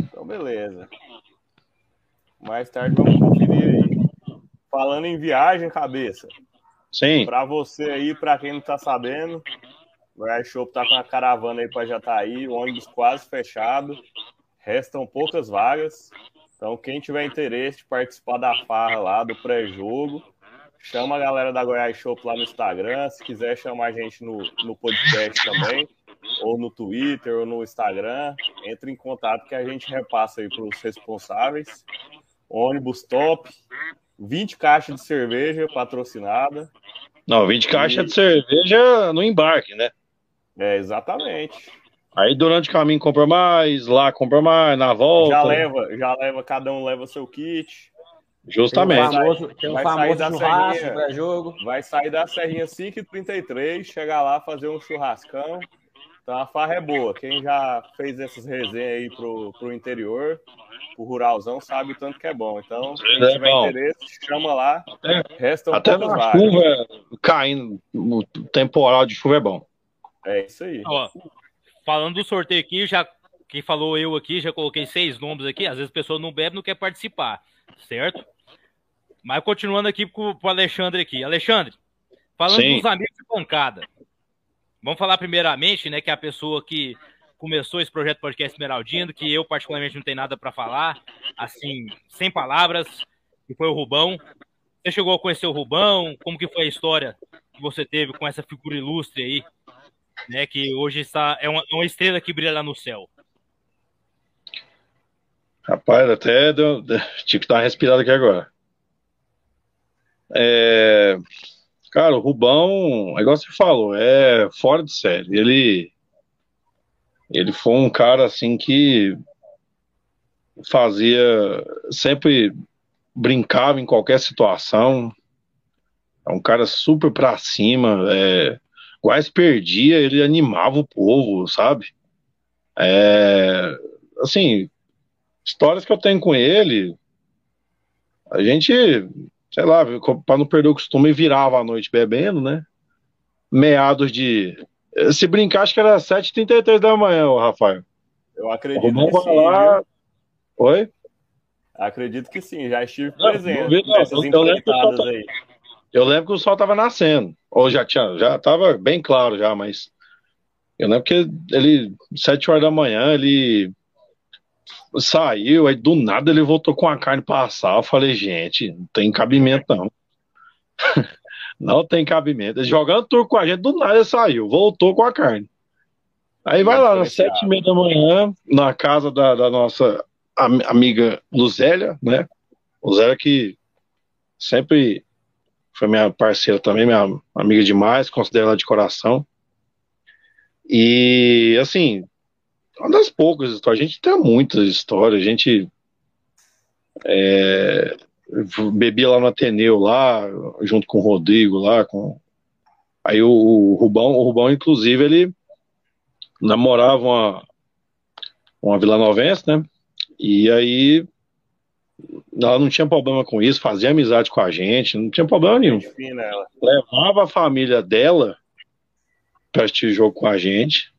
Então, beleza. Mais tarde vamos conferir aí. Falando em viagem, cabeça. Sim. Pra você aí, pra quem não tá sabendo, o Goiás Shop tá com a caravana aí pra Jataí, o ônibus quase fechado. Restam poucas vagas. Então, quem tiver interesse de participar da farra lá, do pré-jogo, chama a galera da Goiás Shop lá no Instagram. Se quiser chamar a gente no, no podcast também, ou no Twitter, ou no Instagram, entre em contato que a gente repassa aí pros responsáveis. Ônibus top, 20 caixas de cerveja patrocinada. Não, 20 caixas de cerveja no embarque, né? É, exatamente. Aí durante o caminho compra mais, lá compra mais, na volta. Já leva, já leva, cada um leva seu kit. Tem o Justamente. famoso, tem o Vai famoso sair da churrasco serrinha. pré-jogo. Vai sair da Serrinha 5h33, chegar lá, fazer um churrascão. Então a farra é boa. Quem já fez essas resenhas aí pro, pro interior, pro ruralzão, sabe o tanto que é bom. Então, quem É tiver bom. interesse, chama lá. Até- Restam Até na vagas. chuva, caindo, temporal de chuva é bom. É isso aí. Ó, falando do sorteio aqui, já quem falou eu aqui, já coloquei seis nomes aqui. Às vezes a pessoa não bebe, não quer participar, certo? Mas continuando aqui com o Alexandre aqui. Alexandre, falando Sim. dos amigos de pancada. Vamos falar primeiramente, né, que é a pessoa que começou esse projeto podcast Esmeraldino, que eu particularmente não tenho nada para falar, assim, sem palavras, que foi o Rubão. Você chegou a conhecer o Rubão? Como que foi a história que você teve com essa figura ilustre aí, né, que hoje está é uma, uma estrela que brilha lá no céu. Rapaz, até deu, tive que dar uma respirada aqui agora. É, cara, o Rubão, é igual você falou, é fora de série. Ele, ele foi um cara assim que fazia, sempre brincava em qualquer situação. É um cara super pra cima. É, quase perdia, ele animava o povo, sabe? É, assim, histórias que eu tenho com ele, a gente, sei lá, para não perder o costume, virava a noite bebendo, né? Meados de. Se brincar, acho que era 7h33 da manhã, ô Rafael. Eu O acredito que sim, lá. Oi? Acredito que sim, já estive Não, presente não não. nessas Eu- eu lembro que eu empreitadas tava- aí. Eu lembro que o sol tava nascendo. Ou já tinha, já tava bem claro já, mas eu lembro que ele, sete horas da manhã, ele saiu, aí do nada ele voltou com a carne pra assar. Eu falei, gente, não tem cabimento não. não tem cabimento. Ele jogando turco com a gente, do nada ele saiu, voltou com a carne. Aí vai lá, às sete e meia da manhã, na casa da, da nossa amiga Luzélia, né? Luzélia que sempre foi minha parceira também, minha amiga demais, considero ela de coração. E, assim, uma das poucas histórias, a gente tem muitas histórias, a gente é, bebia lá no Ateneu, lá, junto com o Rodrigo, lá, com... Aí o, o Rubão, o Rubão, inclusive, ele namorava uma, uma vilanovense, né? E aí ela não tinha problema com isso, fazia amizade com a gente, não tinha problema nenhum. Levava a família dela para assistir jogo com a gente.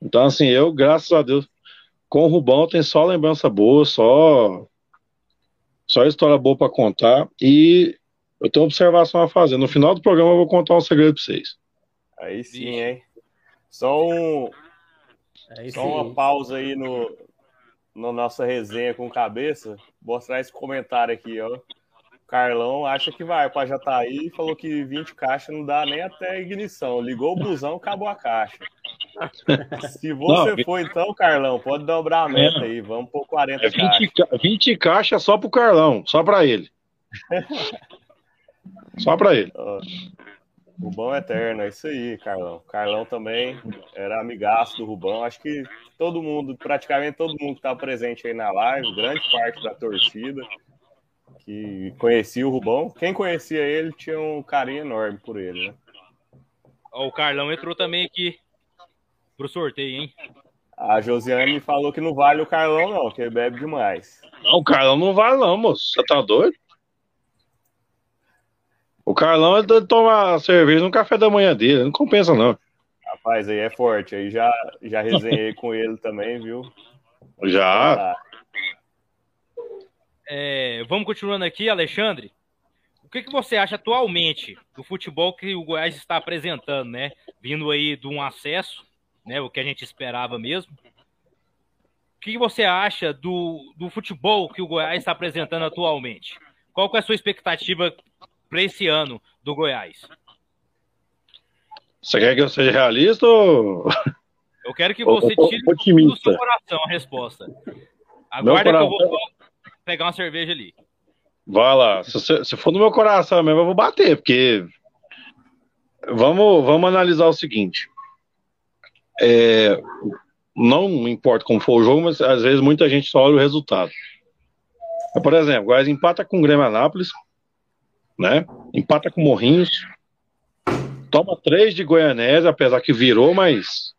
Então, assim, eu, graças a Deus, com o Rubão tem só lembrança boa, só só história boa para contar. E eu tenho uma observação a fazer. No final do programa eu vou contar um segredo para vocês. Aí sim, hein? Só um. Aí só sim. uma pausa aí no, na nossa resenha com cabeça, mostrar esse comentário aqui, ó. O Carlão acha que vai para Jataí e falou que 20 caixas não dá nem até ignição. Ligou o busão, acabou a caixa. Se você não, for então, Carlão, pode dobrar a meta é. aí. Vamos por 40 é 20, caixas. 20 caixas só pro Carlão, só para ele. só para ele. Rubão Eterno, é isso aí, Carlão. Carlão também era amigaço do Rubão. Acho que todo mundo, praticamente todo mundo que está presente aí na live, grande parte da torcida que conhecia o Rubão. Quem conhecia ele tinha um carinho enorme por ele, né? o Carlão entrou também aqui pro sorteio, hein? A Josiane falou que não vale o Carlão, não, que ele bebe demais. Não, o Carlão não vale, não, moço. Você tá doido? O Carlão é toma cerveja no café da manhã dele, não compensa não. Rapaz, aí é forte, aí já, já resenhei com ele também, viu? Já. Tá. É, vamos continuando aqui, Alexandre. O que, que você acha atualmente do futebol que o Goiás está apresentando, né? Vindo aí de um acesso, né? O que a gente esperava mesmo. O que você acha do, do futebol que o Goiás está apresentando atualmente? Qual é a sua expectativa para esse ano do Goiás? Você quer que eu seja realista ou. Eu quero que você tire do seu coração a resposta. Aguarda que eu vou pegar uma cerveja ali. Vai lá. Se, você, se, for no meu coração mesmo, eu vou bater, porque. Vamos, vamos analisar o seguinte. É, não importa como for o jogo, mas às vezes muita gente só olha o resultado. Por exemplo, o Goiás empata com o Grêmio Anápolis, né? Empata com Morrinhos. Toma três de Goianésia, apesar que virou, mas.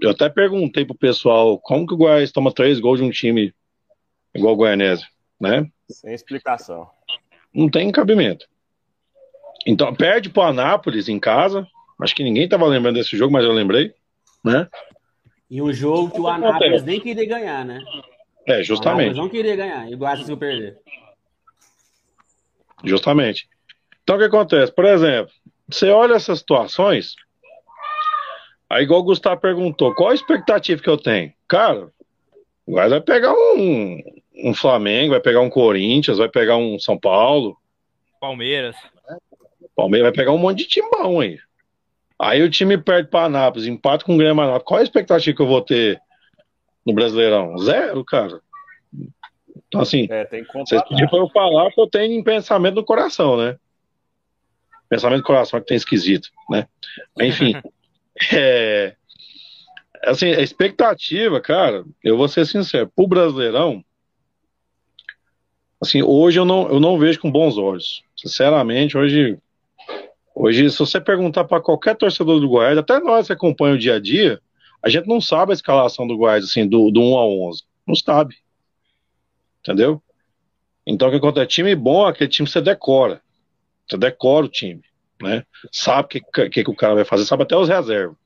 Eu até perguntei pro pessoal como que o Goiás toma três gols de um time igual o Goianésia, né? Sem explicação. Não tem cabimento. Então, perde pro Anápolis em casa. Acho que ninguém tava lembrando desse jogo, mas eu lembrei, né? E um jogo que o Anápolis nem queria ganhar, né? É, justamente. não queria ganhar, e o Goiás conseguiu perder. Justamente. Então o que acontece? Por exemplo, você olha essas situações, aí igual o Gustavo perguntou, qual a expectativa que eu tenho? Cara, o Goiás vai pegar um, um Flamengo, vai pegar um Corinthians, vai pegar um São Paulo. Palmeiras. Palmeiras vai pegar um monte de timbão aí. Aí o time perde para Anápolis, empate com o Grêmio Anápolis. Qual a expectativa que eu vou ter no Brasileirão? Zero, cara. Então, assim, é, vocês pediram para eu falar que eu tenho em pensamento no coração, né? Pensamento do coração que tem esquisito, né? Enfim, é, assim, a expectativa, cara, eu vou ser sincero, pro Brasileirão, assim, hoje eu não, eu não vejo com bons olhos. Sinceramente, hoje, hoje se você perguntar para qualquer torcedor do Goiás, até nós que acompanhamos o dia a dia, a gente não sabe a escalação do Goiás, assim, do, do 1 a 11. Não sabe. Entendeu? Então o que acontece? Time bom é aquele time que você decora. Você decora o time. Né? Sabe o que, que, que, o cara vai fazer, sabe até os reservas.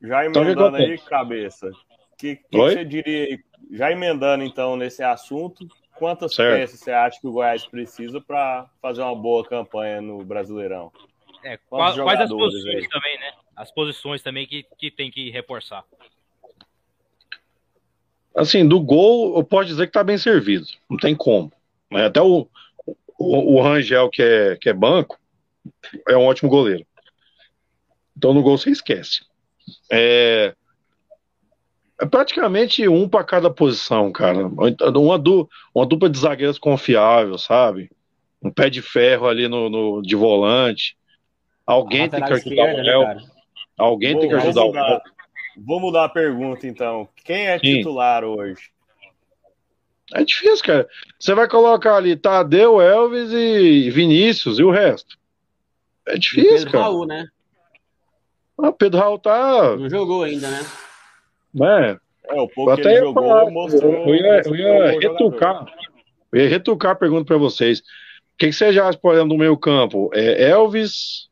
Já então, emendando então, aí, cabeça. O que, que você diria Já emendando então nesse assunto, quantas certo. peças você acha que o Goiás precisa para fazer uma boa campanha no Brasileirão? É, quais, quais as posições aí? também, né? As posições também que, que tem que reforçar. Assim, do gol, eu posso dizer que tá bem servido. Não tem como. Até o, o, o Rangel, que é, que é banco, é um ótimo goleiro. Então no gol você esquece. É, é praticamente um para cada posição, cara. Uma, du, uma dupla de zagueiros confiável, sabe? Um pé de ferro ali no, no de volante. Alguém tem que ajudar o Léo. Né, Alguém Bom, tem que ajudar o Léo. Vou mudar a pergunta, então. Quem é Sim. titular hoje? É difícil, cara. Você vai colocar ali Tadeu, Elvis e Vinícius e o resto. É difícil, Pedro cara. Raul, né? Ah, Pedro Raul tá. Não jogou ainda, né? É. É, o pouco que ele jogou falar, mostrou. Eu ia, eu ia retucar. Eu ia retucar a pergunta para vocês. O que, que você já acha, por exemplo, do meio campo? É Elvis.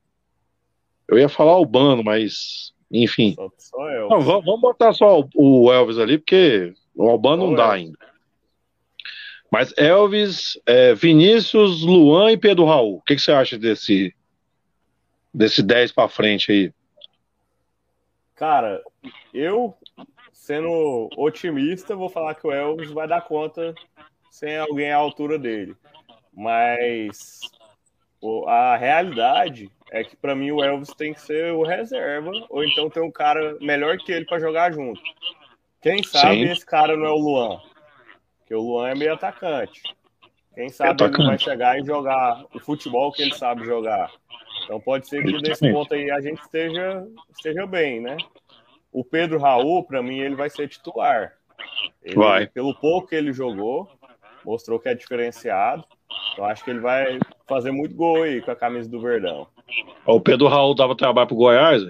Eu ia falar Albano, mas. Enfim. Só, só Elvis. Não, vamos botar só o Elvis ali, porque o Albano não dá ainda. Mas Elvis, é, Vinícius, Luan e Pedro Raul. O que, que você acha desse, desse 10 para frente aí? Cara, eu, sendo otimista, vou falar que o Elvis vai dar conta sem alguém à altura dele. Mas a realidade é que para mim o Elvis tem que ser o reserva, ou então tem um cara melhor que ele para jogar junto. Quem sabe Sim. esse cara não é o Luan? Porque o Luan é meio atacante. Quem sabe atacante. ele vai chegar e jogar o futebol que ele sabe jogar. Então pode ser que nesse ponto aí a gente esteja, esteja bem, né? O Pedro Raul, para mim, ele vai ser titular. Ele, vai. Pelo pouco que ele jogou, mostrou que é diferenciado. Eu acho que ele vai fazer muito gol aí com a camisa do Verdão. O Pedro Raul dava trabalho pro Goiás?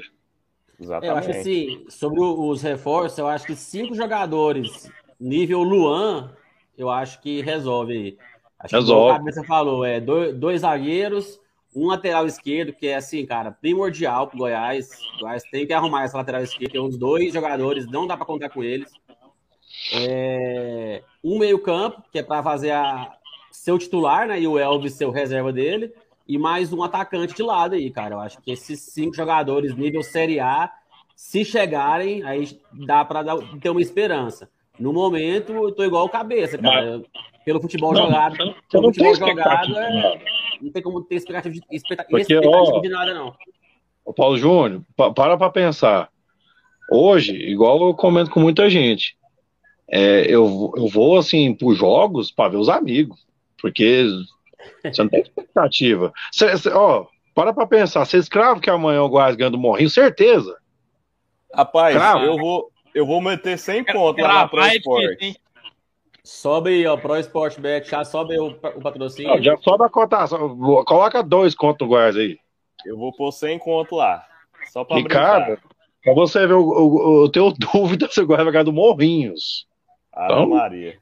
Exatamente. Eu acho assim, sobre os reforços, eu acho que cinco jogadores nível Luan eu acho que resolve. Acho resolve. que a cabeça falou, é dois, dois, zagueiros, um lateral esquerdo, que é assim, cara, primordial pro Goiás. O Goiás tem que arrumar essa lateral esquerda, que é uns dois jogadores, não dá para contar com eles. É, um meio-campo, que é para fazer a seu titular, né? E o Elvis ser o reserva dele. E mais um atacante de lado aí, cara. Eu acho que esses cinco jogadores nível Série A, se chegarem, aí dá para ter uma esperança. No momento, eu tô igual cabeça, cara. Mas... Pelo futebol não, jogado. Não, pelo não futebol jogado, é... não tem como ter expectativa de, expectativa Porque, ó, de nada, não. O Paulo Júnior, para pra pensar. Hoje, igual eu comento com muita gente, é, eu, eu vou assim para os jogos para ver os amigos, porque você não tem expectativa. Cê, cê, ó, para para pensar, você escravo que amanhã o Goiás ganha do Morrinho, certeza. Rapaz, Cravo. eu vou, eu vou meter 100 pontos lá na Pro Sport. Sobe aí, ó, Pro Sport Bet, já sobe o, o patrocínio. Não, já sobe a cotação, coloca dois contos no Goiás aí. Eu vou pôr 100 conto lá, só pra Ricardo, pra você ver, eu, tenho dúvida se o Goiás vai ganhar do Morrinhos. Ah, então... Maria.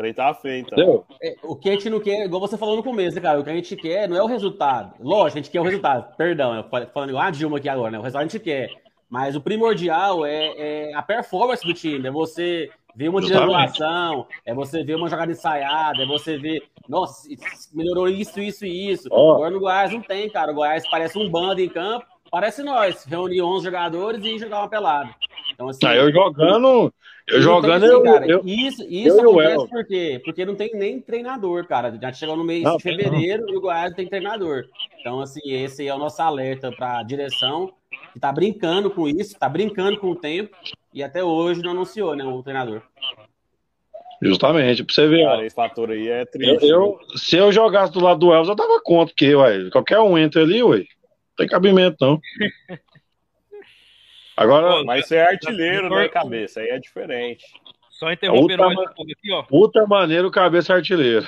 O trem tá feito. Então. É, o que a gente não quer, igual você falou no começo, né, cara, o que a gente quer não é o resultado. Lógico, a gente quer o resultado, perdão, eu falando igual a Dilma aqui agora, né, o resultado a gente quer. Mas o primordial é, é a performance do time, é você ver uma triangulação, é você ver uma jogada ensaiada, é você ver, nossa, melhorou isso, isso e isso. Oh. Agora no Goiás não tem, cara. O Goiás parece um bando em campo, parece nós, reunir 11 jogadores e jogar uma pelada. Então, assim, ah, eu jogando, eu jogando, assim, eu, cara, eu, Isso, isso eu, acontece por quê? Porque não tem nem treinador, cara. Já chegou no mês não, de fevereiro não. e o Goiás não tem treinador. Então, assim, esse é o nosso alerta para a direção que está brincando com isso, está brincando com o tempo e até hoje não anunciou, né, o treinador. Justamente, pra você ver. Cara, esse fator aí é triste. Eu, eu, se eu jogasse do lado do Elvis, eu dava conta, porque, ué, qualquer um entra ali, ué, tem cabimento, não. Agora. Mas você é artilheiro, né, cabeça? Aí é diferente. Só interrompendo mais um pouco aqui, ó. Puta maneiro, cabeça artilheiro.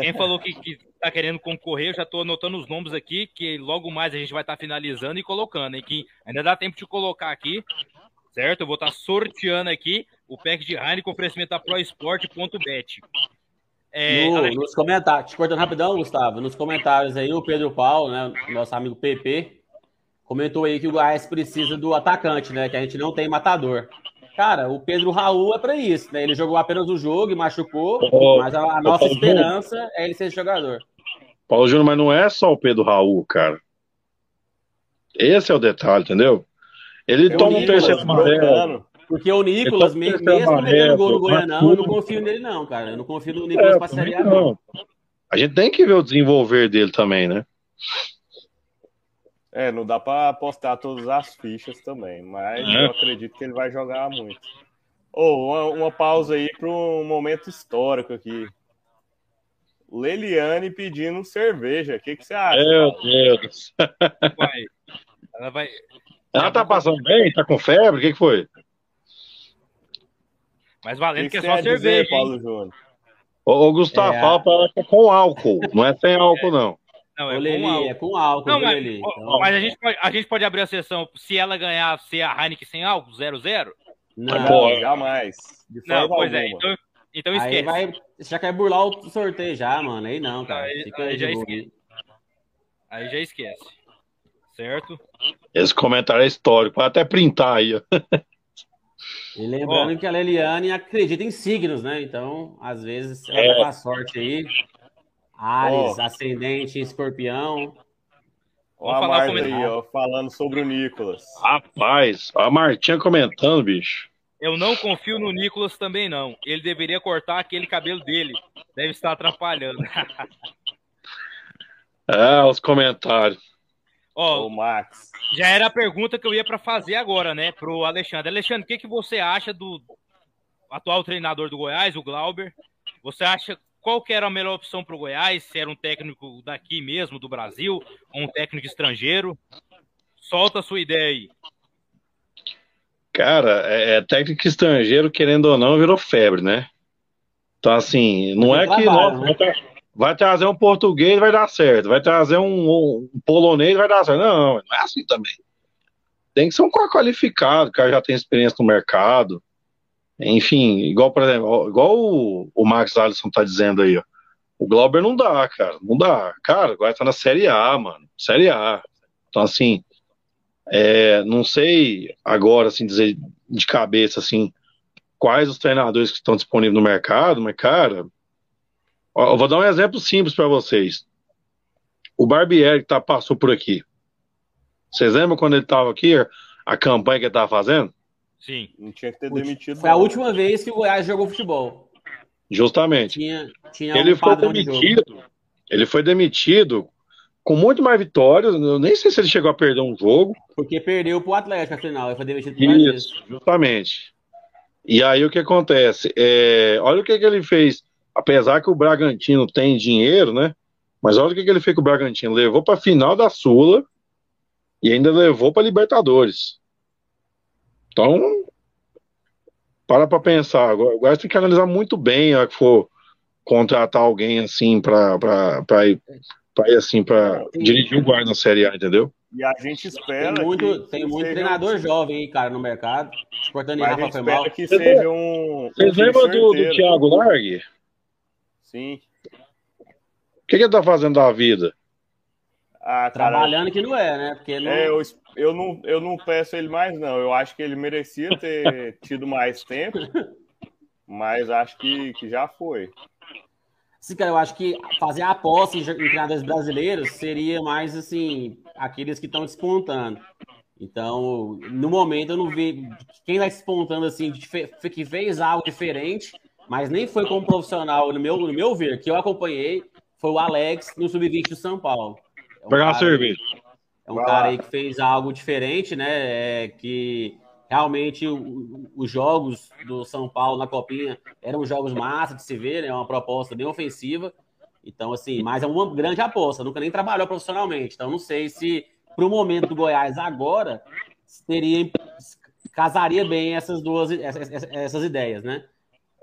Quem falou que, que tá querendo concorrer, eu já tô anotando os nomes aqui, que logo mais a gente vai estar tá finalizando e colocando, hein? Que ainda dá tempo de colocar aqui, certo? Eu vou estar tá sorteando aqui o pack de Heineken com oferecimento da ProSport.bet. É, no, nos comentários, te cortando rapidão, Gustavo, nos comentários aí, o Pedro Paulo, né, nosso amigo PP, comentou aí que o Goiás precisa do atacante, né, que a gente não tem matador. Cara, o Pedro Raul é para isso, né? Ele jogou apenas o jogo e machucou, oh, mas a, a nossa esperança Júnior. é ele ser jogador. Paulo Júnior, mas não é só o Pedro Raul, cara. Esse é o detalhe, entendeu? Ele Eu toma um terceiro amarelo. Porque o Nicolas, mesmo metendo gol no Goianão, eu não confio nele, não, cara. Eu não confio no Nicolas é, pra Série A, não. A gente tem que ver o desenvolver dele também, né? É, não dá para apostar todas as fichas também, mas é. eu acredito que ele vai jogar muito. Ou oh, uma, uma, pausa aí para um momento histórico aqui. Leliane pedindo cerveja. O que, que você acha? Meu Deus. Vai. Ela vai. Ela tá passando bem? Tá com febre? O que, que foi? Mas valendo que, que, é só cerveja. Dizer, Paulo Júnior? Ô, Gustavo, é... fala pra ela que é com álcool, não é sem álcool, não. Não, é, Leli, com álcool. é com álcool, não, mas, então... mas a, gente pode, a gente pode abrir a sessão se ela ganhar, ser a Heineken sem álcool, 0-0? Não, Pô, jamais. não, pois é, alguma. é, então, então esquece. Aí vai, já quer burlar o sorteio já, mano, aí não, cara. Aí, aí já esquece. Aí já esquece. Certo? Esse comentário é histórico, pode até printar aí, ó. E lembrando que a Leliane acredita em signos, né? Então, às vezes, ela é. com a sorte aí. Ares, oh. ascendente, escorpião. Vamos a Marta aí, ó, falando sobre o Nicolas. Rapaz, a Martinha comentando, bicho. Eu não confio no Nicolas também, não. Ele deveria cortar aquele cabelo dele. Deve estar atrapalhando. é, os comentários. Ó, o Max. Já era a pergunta que eu ia para fazer agora, né, pro Alexandre. Alexandre, o que, que você acha do atual treinador do Goiás, o Glauber? Você acha qual que era a melhor opção para o Goiás? Se era um técnico daqui mesmo, do Brasil, ou um técnico estrangeiro? Solta a sua ideia aí. Cara, é, é técnico estrangeiro, querendo ou não, virou febre, né? Então, assim, não é que. Nossa, né? Vai trazer um português, vai dar certo. Vai trazer um, um polonês, vai dar certo. Não, não é assim também. Tem que ser um cara qualificado, que já tem experiência no mercado. Enfim, igual, por exemplo, igual o, o Max Alisson tá dizendo aí, ó. O Glauber não dá, cara. Não dá. Cara, agora tá na Série A, mano. Série A. Então, assim, é, não sei agora, assim, dizer de cabeça, assim, quais os treinadores que estão disponíveis no mercado, mas, cara, eu vou dar um exemplo simples para vocês. O Barbieri que tá, passou por aqui. Vocês lembram quando ele estava aqui, a campanha que ele estava fazendo? Sim. Não tinha que ter demitido. Foi a última vez que o Goiás jogou futebol. Justamente. Tinha, tinha ele um foi demitido. De ele foi demitido com muito mais vitórias. Eu nem sei se ele chegou a perder um jogo. Porque perdeu pro Atlético, afinal. Ele foi demitido por Isso, justamente. E aí o que acontece? É, olha o que, que ele fez apesar que o Bragantino tem dinheiro, né? Mas olha o que, que ele fez com o Bragantino. Levou para a final da Sula e ainda levou para Libertadores. Então, para para pensar. Agora, agora tem que analisar muito bem a que for contratar alguém assim para ir, ir assim para dirigir o guarda na Série A, entendeu? E a gente espera. Tem muito, que, tem muito treinador um... jovem aí, cara, no mercado. Cortando Mas Rafa foi mal. que seja um. Vocês lembram do, do Thiago Largue? Sim. O que, que ele tá fazendo da vida? Ah, cara, Trabalhando que não é, né? Porque não... É, eu, eu, não, eu não peço ele mais, não. Eu acho que ele merecia ter tido mais tempo, mas acho que, que já foi. Sim, cara, eu acho que fazer a aposta em treinadores brasileiros seria mais, assim, aqueles que estão despontando. Então, no momento, eu não vejo quem está despontando, assim, que fez algo diferente mas nem foi como profissional, no meu, no meu ver, que eu acompanhei, foi o Alex no Sub-20 do São Paulo. É um Pegar uma cerveja. É um Vai cara lá. aí que fez algo diferente, né? É, que realmente o, os jogos do São Paulo na Copinha eram jogos massa de se ver, né? Uma proposta bem ofensiva. Então, assim, mas é uma grande aposta. Nunca nem trabalhou profissionalmente. Então, não sei se para o momento do Goiás agora teria casaria bem essas duas essas, essas ideias, né?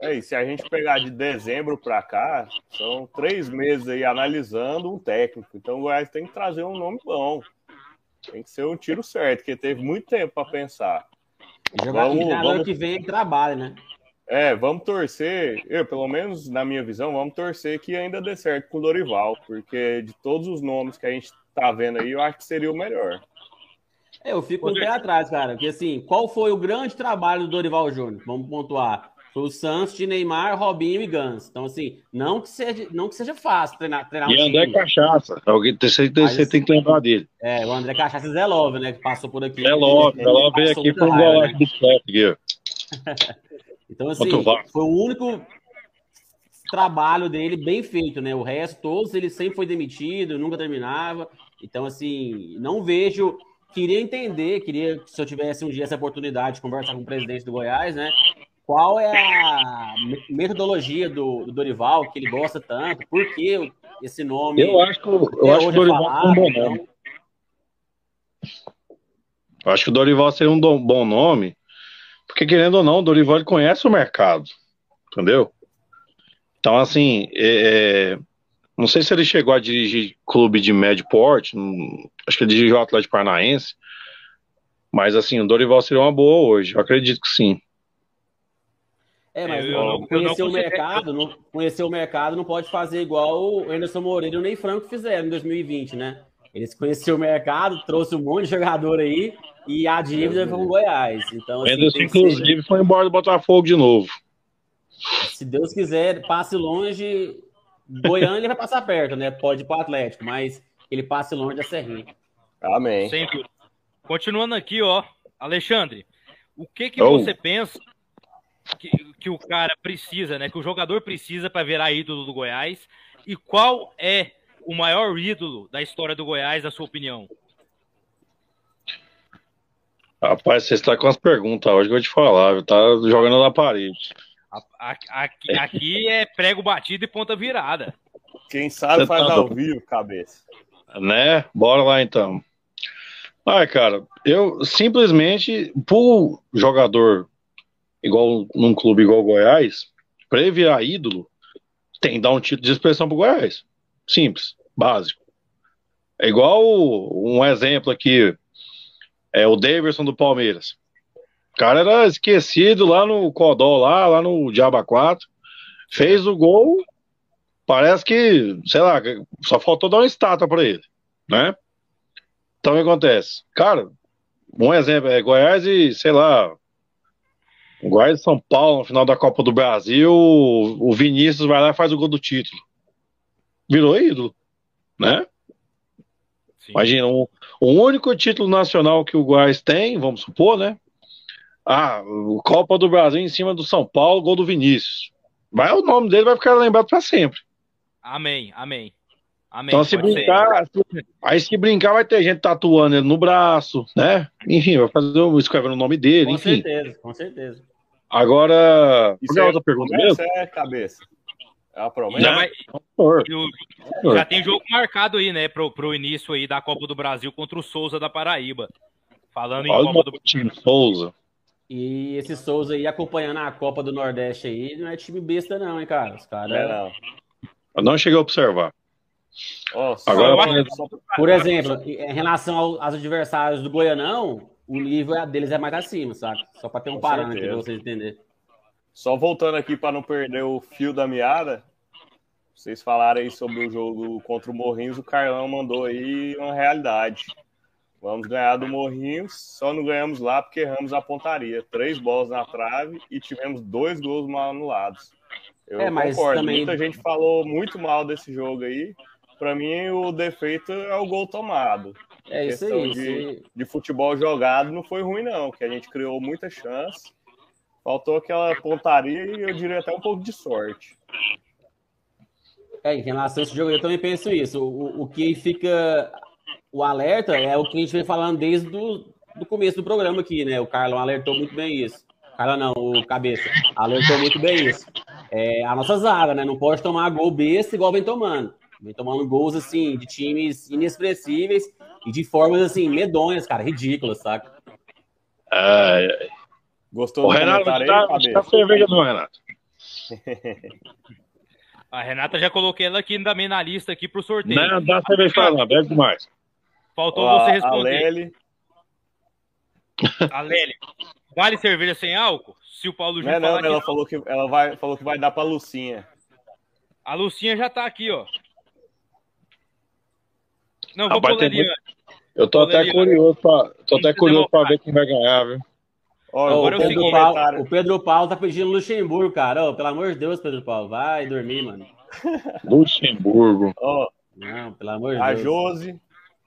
É, e se a gente pegar de dezembro para cá, são três meses aí analisando um técnico. Então o Goiás tem que trazer um nome bom. Tem que ser um tiro certo, porque teve muito tempo para pensar. Jogar vamos, vamos... que vem trabalho, né? É, vamos torcer, eu, pelo menos na minha visão, vamos torcer que ainda dê certo com o Dorival, porque de todos os nomes que a gente tá vendo aí, eu acho que seria o melhor. É, eu fico um pé atrás, cara, porque assim, qual foi o grande trabalho do Dorival Júnior? Vamos pontuar. Foi o Santos de Neymar, Robinho e Gans. Então, assim, não que seja, não que seja fácil treinar, treinar E um André time. Cachaça. Alguém, você, você tem que lembrar dele. É, o André Cachaça Zé Love, né? Que passou por aqui. Zé Love, Zé Love veio aqui para um golaço né? do chefe aqui. então, assim, foi o único trabalho dele bem feito, né? O resto, todos, ele sempre foi demitido, nunca terminava. Então, assim, não vejo. Queria entender, queria, se eu tivesse um dia essa oportunidade de conversar com o presidente do Goiás, né? Qual é a metodologia do, do Dorival, que ele gosta tanto? Por que esse nome? Eu acho que, eu acho que o Dorival é um bom nome. Então... Eu acho que o Dorival seria um bom nome, porque querendo ou não, o Dorival conhece o mercado, entendeu? Então, assim, é, é, não sei se ele chegou a dirigir clube de médio porte, acho que ele dirigiu o Atlético Paranaense, mas assim, o Dorival seria uma boa hoje, eu acredito que sim. É, mas eu, não, conhecer o mercado, não, conhecer o mercado não pode fazer igual o Anderson Moreira e o Ney Franco fizeram em 2020, né? Eles conheceram o mercado, trouxe um monte de jogador aí e a dívida foi com o Goiás. Então, assim, Anderson, inclusive, ser... foi embora do Botafogo de novo. Se Deus quiser, passe longe. Goiânia ele vai passar perto, né? Pode ir para o Atlético, mas ele passe longe da Serrinha. Amém. Sempre. Continuando aqui, ó, Alexandre, o que que oh. você pensa que, que o cara precisa, né? Que o jogador precisa para virar ídolo do Goiás? E qual é o maior ídolo da história do Goiás, na sua opinião? Rapaz, você está com as perguntas hoje que eu vou te falar, tá jogando na parede. Aqui, aqui é prego batido e ponta virada. Quem sabe faz tá... ao vivo, cabeça. Né? Bora lá então. Ai, cara, eu simplesmente, por jogador igual num clube igual Goiás, para ele virar ídolo, tem que dar um título de expressão pro Goiás. Simples, básico. É igual um exemplo aqui, é o Davidson do Palmeiras. O cara era esquecido lá no Codó, lá, lá no Diaba 4. Fez o gol. Parece que, sei lá, só faltou dar uma estátua para ele, né? Então o que acontece? Cara, um exemplo é Goiás e, sei lá, E São Paulo no final da Copa do Brasil, o Vinícius vai lá e faz o gol do título. Virou ídolo, né? Sim. Imagina, um, o único título nacional que o Goiás tem, vamos supor, né? Ah, o Copa do Brasil em cima do São Paulo, gol do Vinícius. Vai o nome dele vai ficar lembrado para sempre. Amém, amém. Amém. Então se brincar, ser. aí se brincar vai ter gente tatuando ele no braço, né? Enfim, vai fazer escrevendo o nome dele, com enfim. Com certeza, com certeza. Agora, Isso é outra pergunta mesmo? é cabeça. É uma promessa. Já, vai, já tem jogo marcado aí, né, pro, pro início aí da Copa do Brasil contra o Souza da Paraíba. Falando em Olha Copa do time Souza. E esse Souza aí acompanhando a Copa do Nordeste aí, não é time besta, não, hein, cara? Os caras. É, não. Eu não cheguei a observar. Nossa, Agora, por exemplo, em relação aos adversários do Goianão, o nível deles é mais acima, sabe? Só para ter um parâmetro para vocês entenderem. Só voltando aqui para não perder o fio da meada, vocês falaram aí sobre o jogo contra o Morrinhos, o Carlão mandou aí uma realidade. Vamos ganhar do Morrinhos, só não ganhamos lá porque erramos a pontaria. Três bolas na trave e tivemos dois gols mal anulados. Eu é, mas concordo. Também... Muita gente falou muito mal desse jogo aí. Para mim, o defeito é o gol tomado. É isso aí. De, de futebol jogado não foi ruim, não, que a gente criou muita chance. Faltou aquela pontaria e eu diria até um pouco de sorte. É, em relação a esse jogo, eu também penso isso. O, o que fica o alerta é o que a gente vem falando desde do, do começo do programa aqui, né? O Carlão alertou muito bem isso. Carlão não, o Cabeça alertou muito bem isso. É, a nossa zaga, né? Não pode tomar gol besta igual vem tomando. Vem tomando gols, assim, de times inexpressíveis e de formas, assim, medonhas, cara, ridículas, saca? Ai, ai. Gostou o do Renato comentário tá, aí, tá cerveja do Renato. A Renata já coloquei ela aqui também na lista aqui pro sorteio. Não, dá cerveja pra ela, bebe demais. Faltou Ó, você responder. A Lely. A Lely. Vale cerveja sem álcool? Se o Paulo Júnior. Não, não, ela, falou que, ela vai, falou que vai dar pra Lucinha. A Lucinha já tá aqui, ó. Não, vou Rapaz, muito... Eu tô até curioso pra, tô até curioso pra ver quem vai ganhar, viu? Ó, o, Pedro Paulo, o Pedro Paulo tá pedindo Luxemburgo, cara. Oh, pelo amor de Deus, Pedro Paulo, vai dormir, mano. Luxemburgo. Ó, Não, pelo amor de a Deus. A Josi.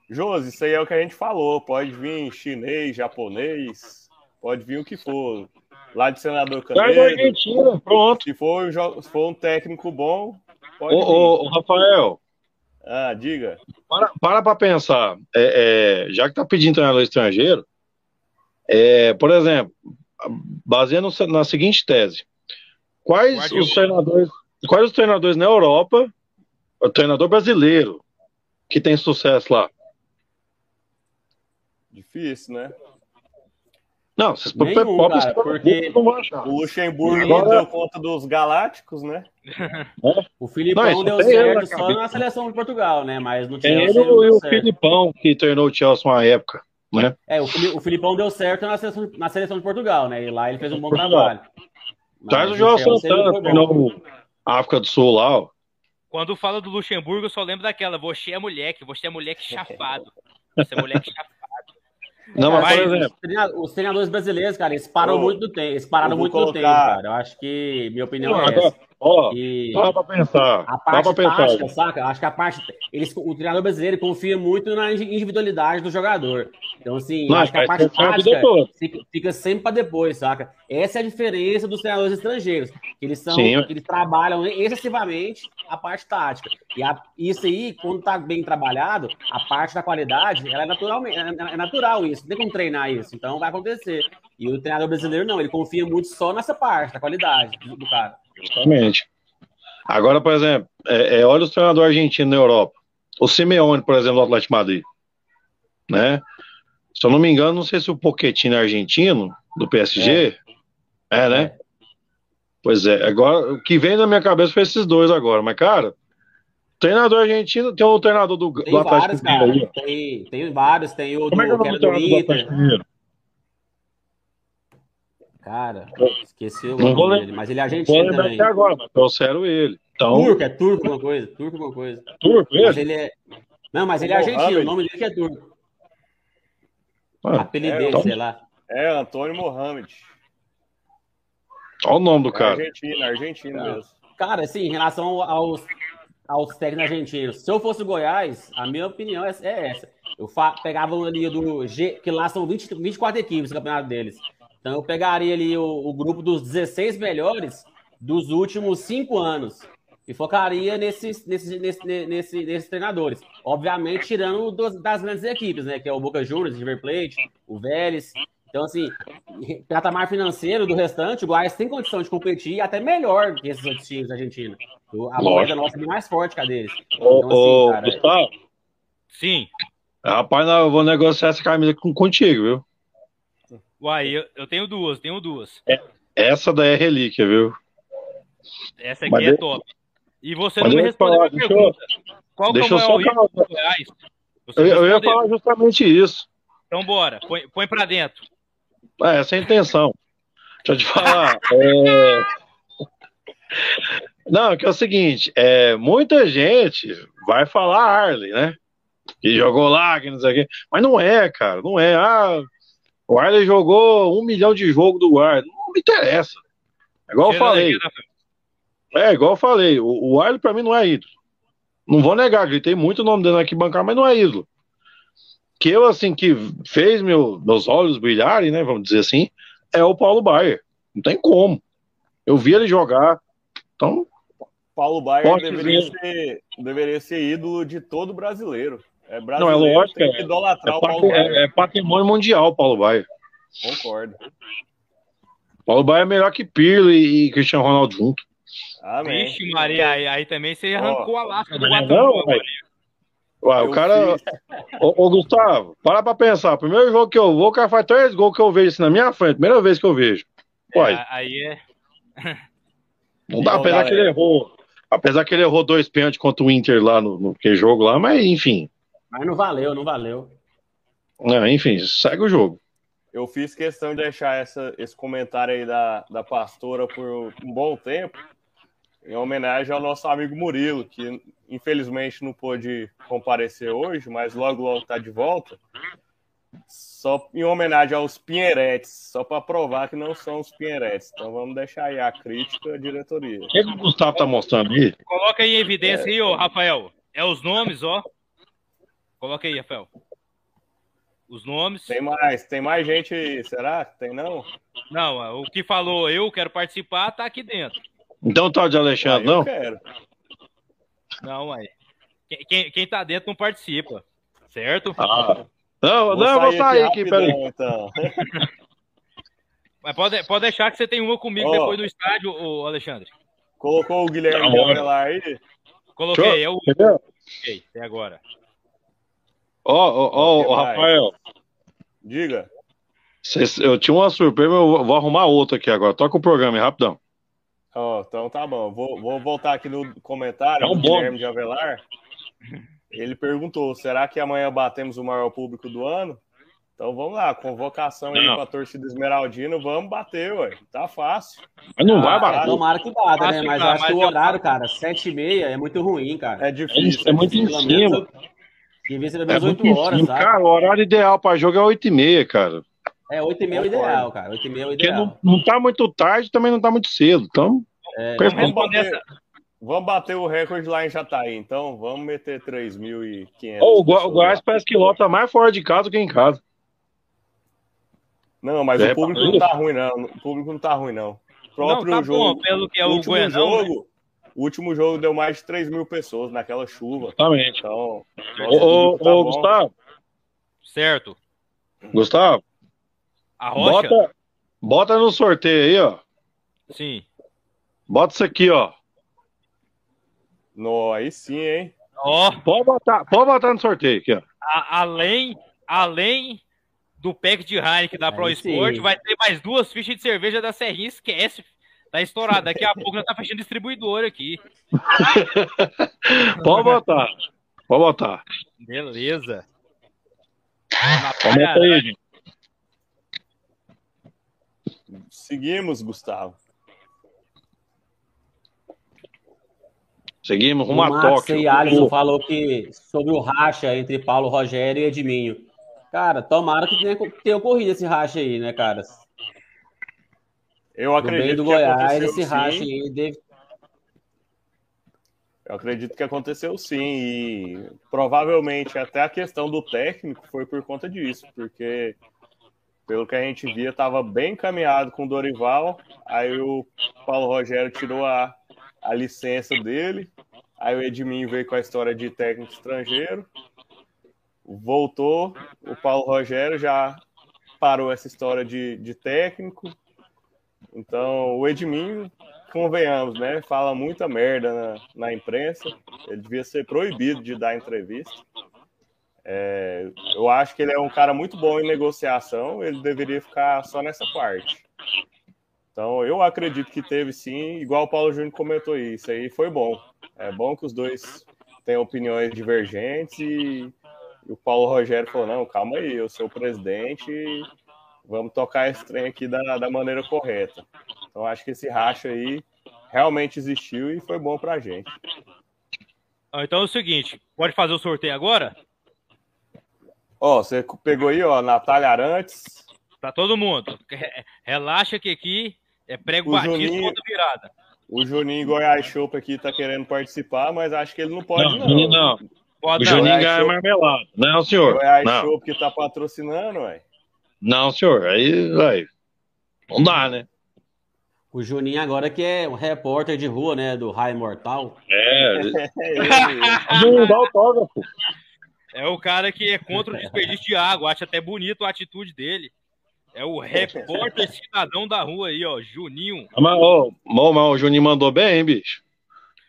Josi, isso aí é o que a gente falou. Pode vir chinês, japonês, pode vir o que for. lá de Senador Canedo. Argentina, pronto. Se for, se for um técnico bom, pode ô, ô, ô, Rafael. Ah, diga. Para para pra pensar. É, é, já que tá pedindo treinador estrangeiro, é, por exemplo, baseando na seguinte tese. Quais os treinadores, quais os treinadores na Europa, o treinador brasileiro, que tem sucesso lá? Difícil, né? Não, vocês Nenhum, podem cara, porque o Luxemburgo não deu conta dos Galácticos, né? o Filipão não, deu certo só na seleção de Portugal, né? Mas no Chelsea. Ele e o Filipão que treinou o Chelsea uma época, né? É, o, Filipão deu certo na seleção, na seleção de Portugal, né? E lá ele fez um bom trabalho. Traz o João Santana, treinou a África do Sul lá, ó. Quando fala do Luxemburgo, eu só lembro daquela, você é moleque, você é moleque chafado. Você é moleque chafado. Não, mas, por exemplo. Os treinadores brasileiros, cara, eles param muito do tempo. Eles pararam muito colocar... do tempo, cara. Eu acho que minha opinião não, é agora, essa. Ó, e... dá pra pensar. A parte dá pra tática, pensar. saca? Acho que a parte. Eles, o treinador brasileiro confia muito na individualidade do jogador. Então, assim, Não, acho que a parte tática fica, sempre para depois, saca? Essa é a diferença dos treinadores estrangeiros. Que eles são, que eles trabalham excessivamente a parte tática. E a, isso aí, quando tá bem trabalhado, a parte da qualidade, ela é naturalmente, é, é natural isso. Não tem como treinar isso. Então vai acontecer. E o treinador brasileiro não, ele confia muito só nessa parte, da qualidade do cara. Justamente. Agora, por exemplo, é, é, olha os treinadores argentinos na Europa. O Simeone, por exemplo, do Atlético Madrid. Né? Se eu não me engano, não sei se o Pochettino é argentino, do PSG. É, é né? É. Pois é. Agora, o que vem na minha cabeça foi esses dois agora. Mas, cara, treinador argentino, tem o treinador do, tem do Atlético Mineiro. Tem, tem vários, tem o Como do, é que é o do Inter. Cara, esqueci o nome dele, mas ele é argentino vou também. agora, mas trouxeram ele. Então... Turco, é turco alguma coisa, turco alguma coisa. Turco, mas ele é... Não, mas ele é argentino, o nome dele que é turco. Ah, Apelido é, dele, então... sei lá. É, Antônio Mohamed. Olha o nome do é cara. Argentina, argentino cara. mesmo. Cara, assim, em relação aos, aos técnicos argentinos, se eu fosse o Goiás, a minha opinião é, é essa. Eu pegava ali do G, que lá são 20, 24 equipes no campeonato deles. Então eu pegaria ali o, o grupo dos 16 melhores dos últimos cinco anos e focaria nesses, nesses, nesses, nesses, nesses treinadores. Obviamente, tirando dos, das grandes equipes, né? Que é o Boca Juniors, River Plate, o Vélez. Então, assim, patamar financeiro do restante, o Goiás tem condição de competir até melhor que esses outros times argentinos. A moeda nossa é mais forte que a deles. Então, assim, ô, cara, Gustavo? Sim. Rapaz, eu vou negociar essa camisa contigo, viu? Uai, eu, eu tenho duas, tenho duas. É, essa daí é relíquia, viu? Essa aqui Mas é top. E você não me respondeu falar, a pergunta. Eu, Qual deixa que é o risco Goiás? Eu, eu, ia falar justamente isso. Então bora, põe, põe pra dentro. É, essa é a intenção. Deixa eu te falar. é... Não, que é o seguinte, é, muita gente vai falar Arley, né? Que jogou lá, que não sei o quê. Mas não é, cara, não é. Ah, o Arley jogou um milhão de jogo do Arley. Não me interessa. É igual eu falei. É, igual eu falei. O, o Arley pra mim não é ídolo. Não vou negar, gritei muito o nome dele aqui bancar, mas não é ídolo. Que eu, assim, que fez meu, meus olhos brilharem, né? Vamos dizer assim, é o Paulo Baier. Não tem como. Eu vi ele jogar. Então. Paulo Baier deveria ser, deveria ser ídolo de todo brasileiro. É não, é lógico. Tem que é. idolatrar é, o Paulo é, é, patrimônio mundial, Paulo Baier. Concordo. Paulo Baier é melhor que Pirlo e, e Cristiano Ronaldo junto. Amém. Vixe, Maria, aí, aí também você arrancou oh, a lasca do Guatemala. Ué, o cara. ô, ô, Gustavo, para pra pensar. Primeiro jogo que eu vou, o cara faz três gols que eu vejo assim na minha frente. Primeira vez que eu vejo. Uai. É, aí é. Não dá, apesar que ele errou. Apesar que ele errou dois pênaltis contra o Inter lá no, no que jogo lá, mas enfim. Mas não valeu, não valeu. É, enfim, segue o jogo. Eu fiz questão de deixar essa, esse comentário aí da, da pastora por um bom tempo, em homenagem ao nosso amigo Murilo, que infelizmente não pôde comparecer hoje, mas logo logo está de volta. Só em homenagem aos Pinheiretes, só para provar que não são os Pinheiretes. Então vamos deixar aí a crítica à diretoria. O que, o Gustavo tá mostrando aí? Coloca aí em evidência é. aí, ô Rafael. É os nomes, ó. Coloca aí, Rafael. os nomes. Tem mais, tem mais gente, será? Tem não? Não, o que falou eu quero participar tá aqui dentro. Então tá de Alexandre, ah, não? Quero. Não, aí. Quem, quem tá dentro não participa, certo? Ah. Não, vou não, eu vou sair aqui, aqui peraí. Então. Mas pode, pode deixar que você tem uma comigo oh. depois no estádio, ô Alexandre. Colocou o Guilherme Gamelar aí? Coloquei, eu. Coloquei, até agora. Ó, ó, ó, Rafael. Diga. Eu tinha uma surpresa, eu vou arrumar outra aqui agora. Toca o programa, rapidão. Ó, oh, então tá bom. Vou, vou voltar aqui no comentário é um do Guilherme de Avelar. Ele perguntou: será que amanhã batemos o maior público do ano? Então vamos lá, convocação não. aí pra torcida Esmeraldina, vamos bater, ué. Tá fácil. Mas não ah, vai bater. Tomara que bata, né? Mas acho que o horário, cara, 7 e meia é muito ruim, cara. É difícil. É, é muito em cima. Devia ser das é 8 horas, sabe? Cara, o horário ideal pra jogo é 8 e meia, cara. É, 8 e meia é o ideal, cara. 8 e meia é o ideal. Porque não, não tá muito tarde, também não tá muito cedo, então... É, vamos, bater, vamos bater o recorde lá em Jataí, então vamos meter 3.500. Oh, o Goiás parece que lota mais fora de casa do que em casa. Não, mas é, o público não tá ruim, não. O público não tá ruim, não. O próprio não, tá jogo. Bom, pelo que é o, último Goianão, jogo. Né? O último jogo deu mais de 3 mil pessoas naquela chuva. Exatamente. Então, ô, tá ô Gustavo. Certo. Gustavo. A rocha? Bota, bota no sorteio aí, ó. Sim. Bota isso aqui, ó. No, aí sim, hein? Ó. Pode botar, pode botar no sorteio aqui, ó. A, além, além do pack de Heineken da Pro Sport, vai ter mais duas fichas de cerveja da Serrinha, esquece. Tá estourado. Daqui a pouco já tá fechando distribuidor aqui. Pode botar. Pode botar. Beleza. Comenta aí, gente. Seguimos, Gustavo. Seguimos rumo a Tóquio. E Alisson falou que sobre o racha entre Paulo Rogério e Edminho. Cara, tomara que tenha, tenha ocorrido esse racha aí, né, cara? Eu acredito do que Goiás, esse racha aí deve... Eu acredito que aconteceu sim, e provavelmente até a questão do técnico foi por conta disso, porque pelo que a gente via, estava bem encaminhado com o Dorival, aí o Paulo Rogério tirou a, a licença dele, aí o Edminho veio com a história de técnico estrangeiro, voltou, o Paulo Rogério já parou essa história de, de técnico. Então, o Edminho, convenhamos, né? Fala muita merda na, na imprensa. Ele devia ser proibido de dar entrevista. É, eu acho que ele é um cara muito bom em negociação, ele deveria ficar só nessa parte. Então, eu acredito que teve sim, igual o Paulo Júnior comentou isso aí, foi bom. É bom que os dois tenham opiniões divergentes e e o Paulo Rogério falou: não, calma aí, eu sou o presidente, vamos tocar esse trem aqui da, da maneira correta. Então, acho que esse racha aí realmente existiu e foi bom pra gente. Então é o seguinte: pode fazer o sorteio agora? Ó, você pegou aí, ó, Natália Arantes. Pra todo mundo. Relaxa que aqui é prego o batido Juninho, virada. O Juninho Goiás Chopp aqui tá querendo participar, mas acho que ele não pode, não. Não, não. Pode, o Juninho ganha marmelada. Não, senhor. Goiás não. Show que tá patrocinando, ué. Não, senhor. Aí, vai. Não dá, né? O Juninho agora que é um repórter de rua, né? Do Raio Mortal. É. não dá autógrafo. É o cara que é contra o desperdício de água. Acha até bonito a atitude dele. É o repórter cidadão da rua aí, ó. Juninho. Mas, ó, mas o Juninho mandou bem, hein, bicho?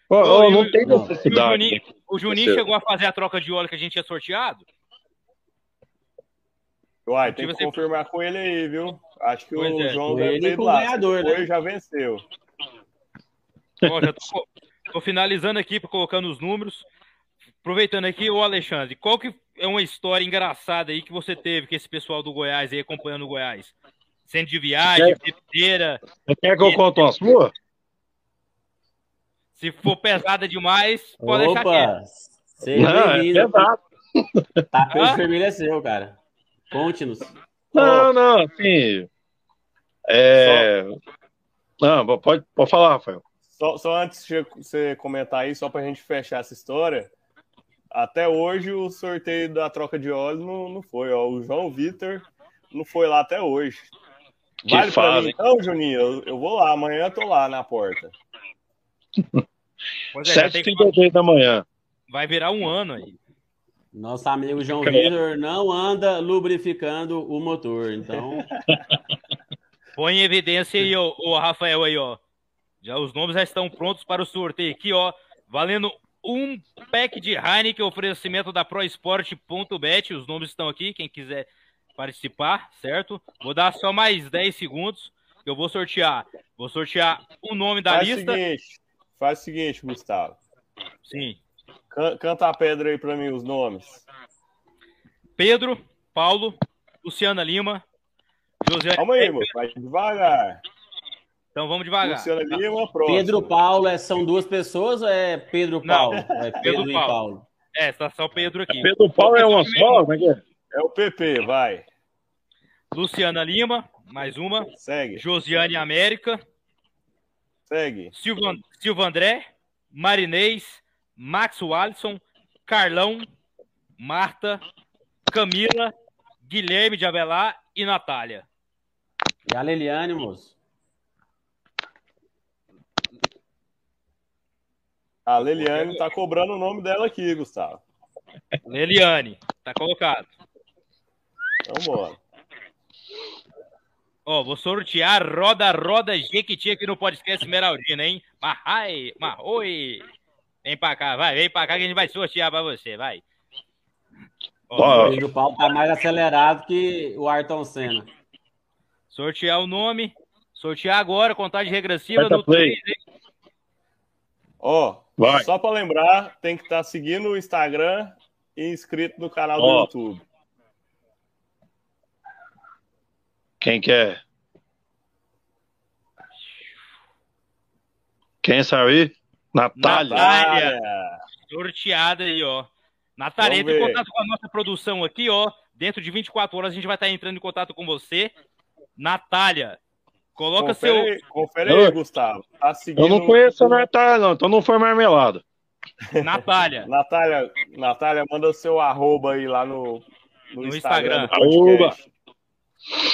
Oh, oh, não tem necessidade. O Juninho, o Juninho chegou a fazer a troca de óleo que a gente tinha sorteado? Uai, tem que confirmar com ele aí, viu? Acho que pois o é. João deve ter lá. Ganhador, né? já venceu. Ó, já tô, tô, finalizando aqui, colocando os números. Aproveitando aqui, o Alexandre, qual que é uma história engraçada aí que você teve com esse pessoal do Goiás aí, acompanhando o Goiás? Sendo de viagem, de feira. Quer que eu conte uma sua? Se for pesada demais, pode Opa, deixar quieto. Seja é Tá com família é seu, cara. Conte-nos. Não, não, assim. É... Não, pode, pode falar, Rafael. Só, só antes de você comentar aí, só pra gente fechar essa história, até hoje o sorteio da troca de óleo não, não foi. Ó. O João Vitor não foi lá até hoje. Que Vale pra fase. mim, então, Juninho? Eu, eu vou lá, amanhã eu tô lá na porta. Pois é, já tem que- 7h32 da manhã. vai virar um ano aí. Nosso amigo João. Vitor não anda lubrificando o motor, então Põe em evidência aí, ó, o Rafael aí, ó. Já os nomes já estão prontos para o sorteio aqui, ó. Valendo um pack de Heineken, oferecimento da ProSport.bet. Os nomes estão aqui, quem quiser participar, certo? Vou dar só mais 10 segundos. que Eu vou sortear. Vou sortear o nome da faz lista. o seguinte, faz o seguinte, Gustavo. Sim. Can- Canta a pedra aí pra mim, os nomes. Pedro, Paulo, Luciana Lima, José. Calma aí, moço, vai devagar. Então vamos devagar. Luciana Lima, próximo. Pedro Paulo é, são duas pessoas ou é Pedro Não, Paulo? É Pedro, Pedro e Paulo. Paulo. É, tá só o Pedro aqui. Pedro Paulo é uma só? Como é que é? É o PP, vai. Luciana Lima, mais uma. Segue, Josiane América, segue. Silva, Silva André, Marinês, Max Wallison, Carlão, Marta, Camila, Guilherme de Avelar e Natália. E a Leliane, moço? A Leliane tá cobrando o nome dela aqui, Gustavo. Leliane, tá colocado. Então bora. Ó, vou sortear Roda Roda Jequiti aqui no podcast Esmeraldina, hein? Mahai, Mahoi. Vem pra cá, vai, vem pra cá que a gente vai sortear pra você, vai. Ó, Pedro Paulo tá mais acelerado que o Ayrton Senna. sortear o nome, sortear agora, contagem regressiva no play. 3, hein? Ó, Vai. só pra lembrar, tem que estar seguindo o Instagram e inscrito no canal do Ó. YouTube. Quem quer? Quem saiu aí? Natália. Natália. Sorteada aí, ó. Natália, entre em contato com a nossa produção aqui, ó. Dentro de 24 horas a gente vai estar entrando em contato com você. Natália, coloca Confere, seu. confere aí, Gustavo. Tá seguindo... Eu não conheço a Natália, não, então não foi marmelada. Natália, Natália, Natália, manda seu arroba aí lá no, no, No Instagram. Instagram. podcast.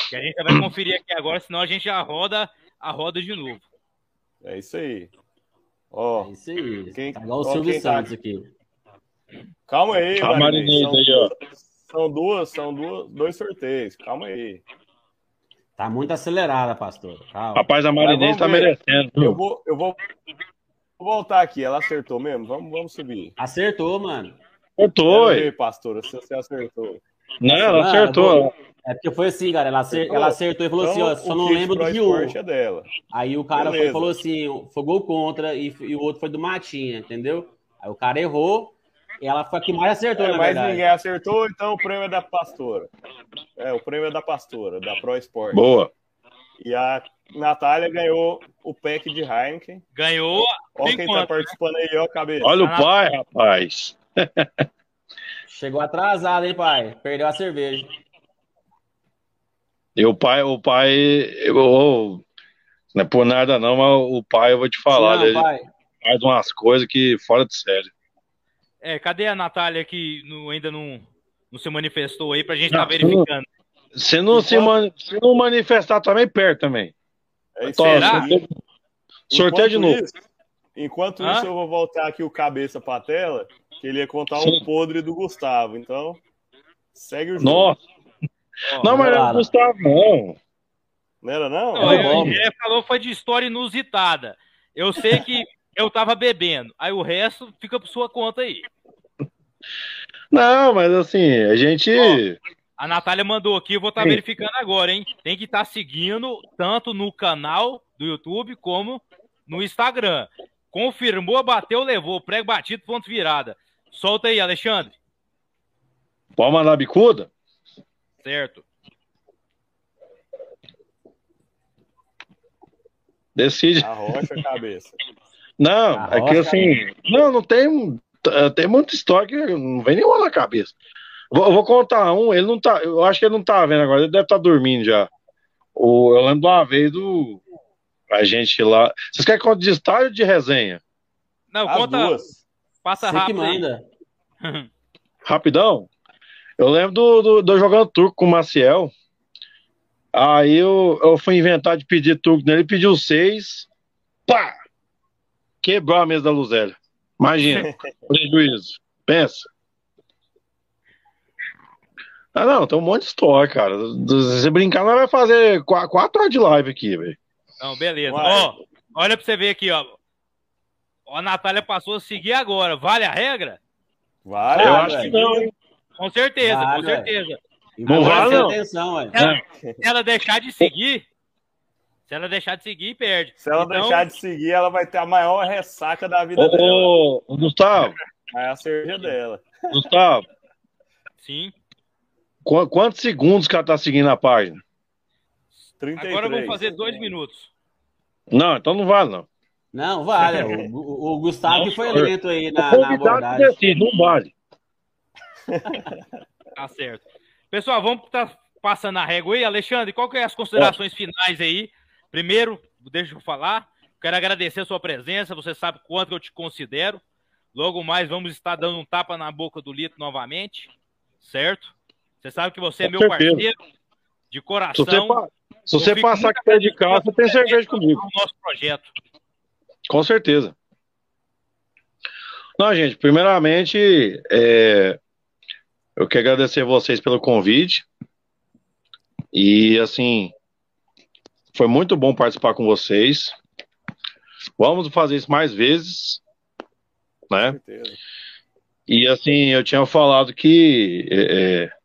que a gente vai conferir aqui agora, senão a gente já roda a roda de novo. É isso aí. Ó, É isso aí. Quem- tá igual o Silvio tá- Santos aqui. calma aí, A Marinês. Marinês São, aí, ó. são duas, são duas, dois sorteios. Calma aí. Tá muito acelerada, pastor. Calma. Rapaz, a Marinês tá merecendo. Eu vou, eu vou, vou voltar aqui. Ela acertou mesmo? Vamos, vamos subir. Acertou, mano. Acertou, pastora, se você acertou. Não, ela Mano, acertou. eu vou- É porque foi assim, cara. Ela, acer- Acertou? ela acertou e falou assim, ó, Então, só o não kit lembro do de um. É dela. Aí o cara foi- falou assim, foi gol contra e, e o outro foi do Matinha, entendeu? Aí o cara errou e ela foi a que mais acertou, É, mas ninguém acertou, então o prêmio é da pastora. É, o prêmio é da pastora, da Pro Esporte. Boa. E a Natália ganhou o pack de Heineken. Ganhou. Ó Tem quem quanto, tá participando aí, ó, cabeça. Olha o pai, rapaz. Chegou atrasado, hein, pai? Perdeu a cerveja. E o pai, o pai, eu, não é por nada não, mas o pai, eu vou te falar, não, ele pai. faz umas coisas que fora de sério. É, cadê a Natália que não- ainda não, não se manifestou aí pra gente estar Não, verificando? Se não, se, mani- se não manifestar também, perto também. É aí. Será? sorteio- Sorteio de novo. isso- enquanto Hã? isso, eu vou voltar aqui o cabeça pra tela, que ele ia contar um Sim. podre do Gustavo. Então, segue o jogo. Nossa, não, mas não é o Gustavo, não. Não era não? Não, É ele, bom. ele falou foi de história inusitada. Eu sei que eu tava bebendo. Aí o resto fica por sua conta aí. Não, mas assim, a gente. A Natália mandou aqui, eu vou estar Sim. verificando agora, hein? Tem que estar seguindo tanto no canal do YouTube como no Instagram. Confirmou, bateu, levou. Prego batido, ponto virada. Solta aí, Alexandre. Pode mandar bicuda? Certo. Decide. Arrocha a cabeça. Não, Ah, é que assim. Não, não tem. eh, Tem muita história que não vem nenhuma na cabeça. Vou, vou contar um, ele não tá. Eu acho que ele não tá vendo agora, ele deve estar dormindo já. O, eu lembro de uma vez do. A gente lá. Vocês querem contar de estádio ou de resenha? Não, As conta, duas. passa Você rápido aí. manda. Rapidão. Eu lembro do, do, do jogando turco com o Maciel. Aí eu, eu fui inventar de pedir turco nele, pediu seis. Pá! Quebrou a mesa da Luzélia. Imagina, prejuízo. Pensa. Ah, não, tem um monte de história, cara. Se brincar, nós vai fazer quatro horas de live aqui, velho. Não, beleza. Ó, olha pra você ver aqui, ó. A Natália passou a seguir agora. Vale a regra? Vale, eu acho que não, hein? Com certeza, vale, com certeza. Não vale, não. Atenção, ela, se ela deixar de seguir, se ela deixar de seguir, perde. Se ela então... deixar de seguir, ela vai ter a maior ressaca da vida ô, dela. Ô, Gustavo. É a cerveja dela. Gustavo. Sim. Qu quantos segundos que ela tá seguindo a página? 33. Agora vamos fazer dois minutos. Não, então não vale, não. Não, vale. O, o Gustavo não, foi lento aí na, na abordagem. Decide, não vale. tá certo. Pessoal, vamos estar passando a régua aí. Alexandre, qual que é as considerações é. finais aí? Primeiro, deixa eu falar. Quero agradecer a sua presença. Você sabe quanto eu te considero. Logo mais vamos estar dando um tapa na boca do Lito novamente, certo? Você sabe que você é meu certeza. parceiro de coração. Se você, passar aqui perto de casa, você tem cerveja comigo. O nosso projeto. Com certeza. Não, gente, primeiramente, é, eu quero agradecer vocês pelo convite. E, assim, foi muito bom participar com vocês. Vamos fazer isso mais vezes, né? E, assim, eu tinha falado que é, é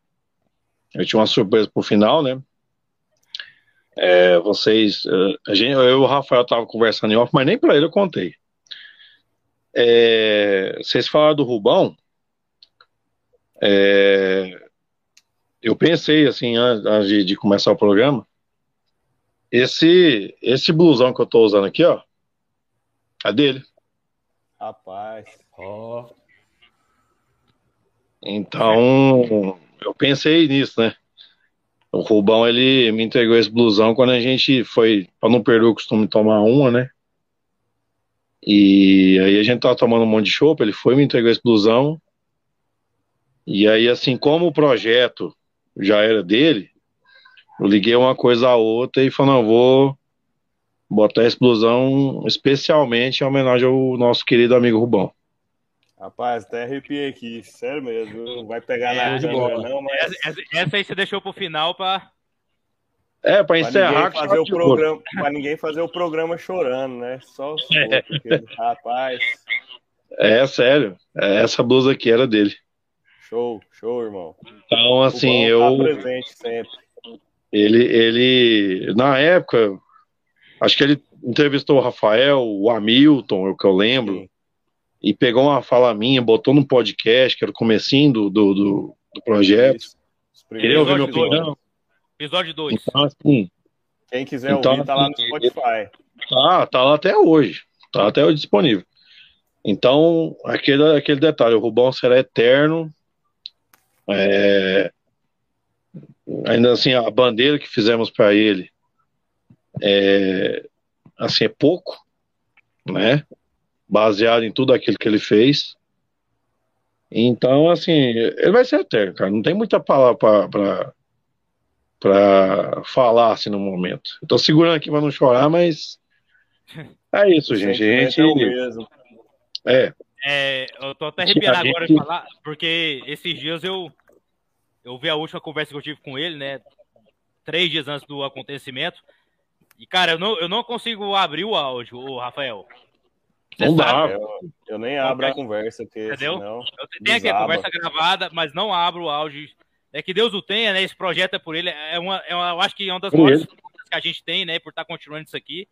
eu tinha uma surpresa pro final, né? É, vocês, é, a gente, eu e o Rafael tava conversando em off, mas nem para ele eu contei. É, vocês falaram do Rubão. É, eu pensei assim antes de, de, começar o programa. Esse esse blusão que eu tô usando aqui, ó, é dele. Rapaz. Ó. Então, eu pensei nisso, né? O Rubão, ele me entregou esse blusão quando a gente foi, para não perder o costume tomar uma, né? E aí a gente tava tomando um monte de chopp, ele foi me entregou esse blusão. E aí, assim, como o projeto já era dele, eu liguei uma coisa a outra e falei, não, vou botar esse blusão especialmente em homenagem ao nosso querido amigo Rubão. Rapaz, até arrepiei aqui, sério mesmo. Não vai pegar é, na câmera, não, mas. Essa, essa, aí você deixou pro final pra. É, pra encerrar. Pra fazer o programa, pra ninguém fazer o programa chorando, né? Só é. porque, rapaz. É, sério. É, essa blusa aqui era dele. Show, show, irmão. Então, assim, eu. Tá presente sempre. Ele, ele, na época, acho que ele entrevistou o Rafael, o Hamilton, é o que eu lembro. Sim e pegou uma fala minha, botou no podcast, que era o comecinho do, do, do, do projeto. Queria ouvir minha opinião? Episódio 2. Então, assim, Quem quiser então, ouvir, tá lá no assim, Spotify. Tá, tá lá até hoje. Tá até hoje disponível. Então, aquele, aquele detalhe, o Rubão será eterno. É, ainda assim, a bandeira que fizemos para ele é, assim, é pouco, né? Baseado em tudo aquilo que ele fez. Então, assim, ele vai ser eterno, cara. Não tem muita palavra para para falar assim no momento. Eu tô segurando aqui para não chorar, mas é isso, gente. Gente é. é. Eu tô até arrepiado gente... agora de falar, porque esses dias eu eu vi a última conversa que eu tive com ele, né? Três dias antes do acontecimento. E, cara, eu não, eu não consigo abrir o áudio, o Não dá. Eu, eu, nem abro a conversa, porque Entendeu? senão. Eu tenho aqui a conversa gravada, mas não abro o áudio. É que Deus o tenha, né? Esse projeto é por ele. É uma, é uma eu acho que é uma das maiores que a gente tem, né? Por estar continuando isso aqui.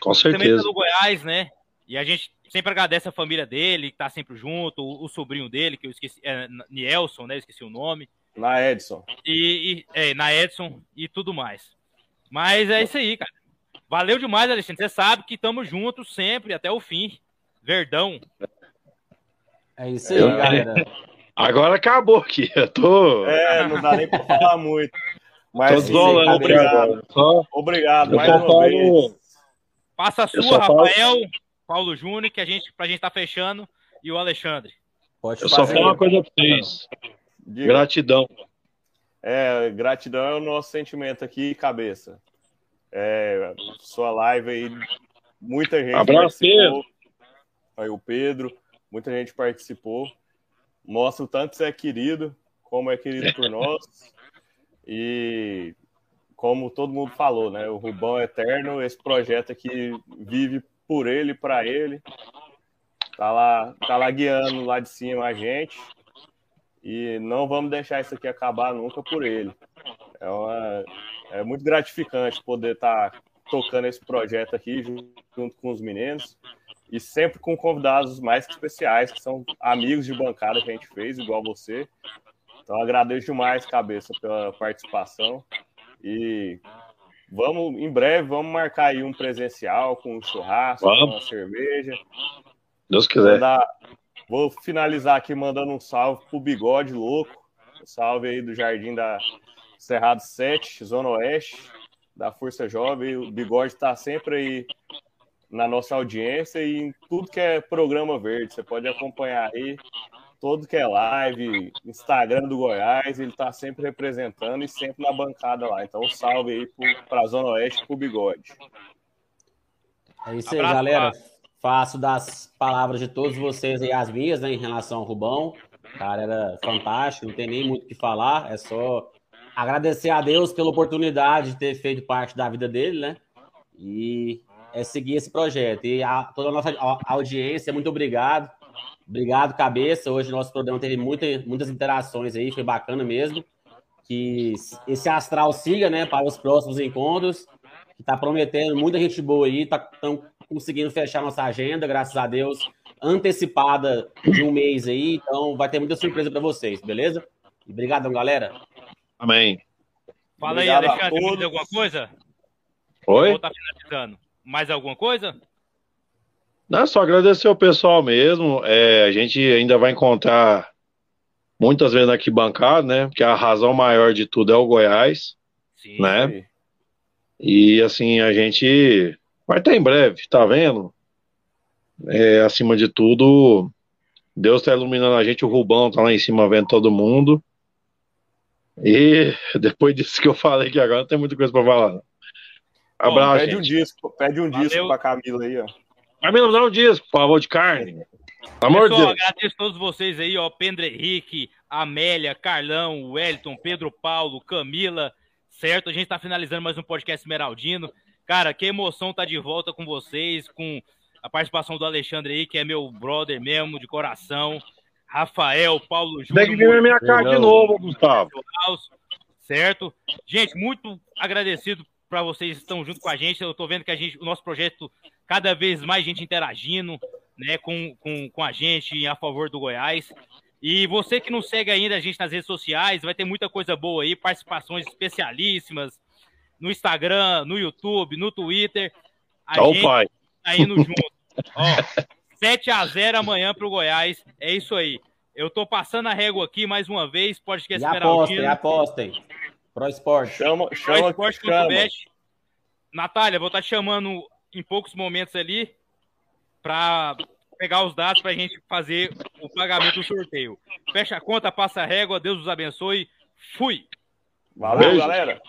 Com certeza. Também pelo Goiás, né? E a gente sempre agradece a família dele, que tá sempre junto, o, o sobrinho dele, que eu esqueci, é Nielson, né? Eu esqueci o nome. Na Edson. E, e é, na Edson e tudo mais. Mas é isso aí, cara. Valeu demais, Alexandre. Você sabe que estamos juntos sempre, até o fim. Verdão. É isso aí, eu, galera. Agora acabou aqui. Eu tô. É, não dá nem para falar muito. Mas sim, obrigado. Só... Obrigado, mais uma falo... vez. Passa a sua, Rafael, falo... Paulo Júnior, que a gente, pra gente estar tá fechando, e o Alexandre. Pode Eu só falo uma coisa para vocês. Diga. Gratidão. É, gratidão é o nosso sentimento aqui, cabeça. É, sua live aí, muita gente Abraço, participou. Aí o Pedro, muita gente participou. Mostra o tanto que você é querido, como é querido por nós. E como todo mundo falou, né? O Rubão é Eterno, esse projeto aqui vive por ele, para ele. Tá lá, tá lá guiando lá de cima a gente. E não vamos deixar isso aqui acabar nunca por ele. É, uma, é muito gratificante poder estar tá tocando esse projeto aqui junto com os meninos e sempre com convidados mais especiais, que são amigos de bancada que a gente fez, igual você. Então agradeço demais, cabeça, pela participação. E vamos, em breve, vamos marcar aí um presencial com um churrasco, vamos. com uma cerveja. Deus quiser. Mandar, vou finalizar aqui mandando um salve pro Bigode Louco. Um salve aí do Jardim da Cerrado 7, Zona Oeste, da Força Jovem. O Bigode está sempre aí na nossa audiência e em tudo que é programa verde. Você pode acompanhar aí todo que é live, Instagram do Goiás, ele está sempre representando e sempre na bancada lá. Então, salve aí para a Zona Oeste, para o Bigode. É isso aí, Abraço, galera. Faço das palavras de todos vocês aí as minhas, né, em relação ao Rubão. O cara era fantástico, não tem nem muito o que falar, é só agradecer a Deus pela oportunidade de ter feito parte da vida dele, né? E é seguir esse projeto. E a, toda a nossa audiência, muito obrigado Obrigado, cabeça. Hoje nosso programa teve muita, muitas interações aí, foi bacana mesmo. Que esse astral siga, né, para os próximos encontros. Que tá prometendo muita gente boa aí, tá tão conseguindo fechar nossa agenda, graças a Deus, antecipada de um mês aí. Então vai ter muita surpresa para vocês, beleza? Obrigado, galera. Amém. Fala Obrigado aí, Alexandre, mais alguma coisa? Oi? Tá finalizando. Mais alguma coisa? Não, só agradecer o pessoal mesmo. É, a gente ainda vai encontrar muitas vezes aqui bancada, né? Porque a razão maior de tudo é o Goiás, Sim. né? E assim, a gente vai estar em breve, tá vendo? É, acima de tudo, Deus está iluminando a gente, o Rubão tá lá em cima vendo todo mundo. E depois disso que eu falei que agora não tem muita coisa para falar. Abraço. Bom, pede gente. um disco, pede um Valeu. disco pra Camila aí, ó. Me mandar um disco, por favor, de carne. Amor Pessoal, Deus. agradeço a todos vocês aí, ó. Pedro Henrique, Amélia, Carlão, Wellington, Pedro Paulo, Camila, certo? A gente tá finalizando mais um podcast Esmeraldino. Cara, que emoção tá de volta com vocês, com a participação do Alexandre aí, que é meu brother mesmo, de coração. Rafael, Paulo Júnior. Tem que vir na minha casa de novo, Gustavo. Certo? Gente, muito agradecido para vocês que estão junto com a gente. Eu tô vendo que a gente, o nosso projeto cada vez mais gente interagindo né, com, com, com a gente a favor do Goiás. E você que não segue ainda a gente nas redes sociais, vai ter muita coisa boa aí, participações especialíssimas no Instagram, no YouTube, no Twitter. A oh, gente pai. tá indo junto. Ó, 7 a 0 amanhã pro Goiás. É isso aí. Eu tô passando a régua aqui mais uma vez, podcast e apostem, apostem. Pro Esporte. Chama, chama, Pro Esporte chama. Natália, vou estar tá chamando em poucos momentos ali para pegar os dados para a gente fazer o pagamento do sorteio. Fecha a conta, passa a régua, Deus os abençoe. Fui! Valeu, Beijo. galera!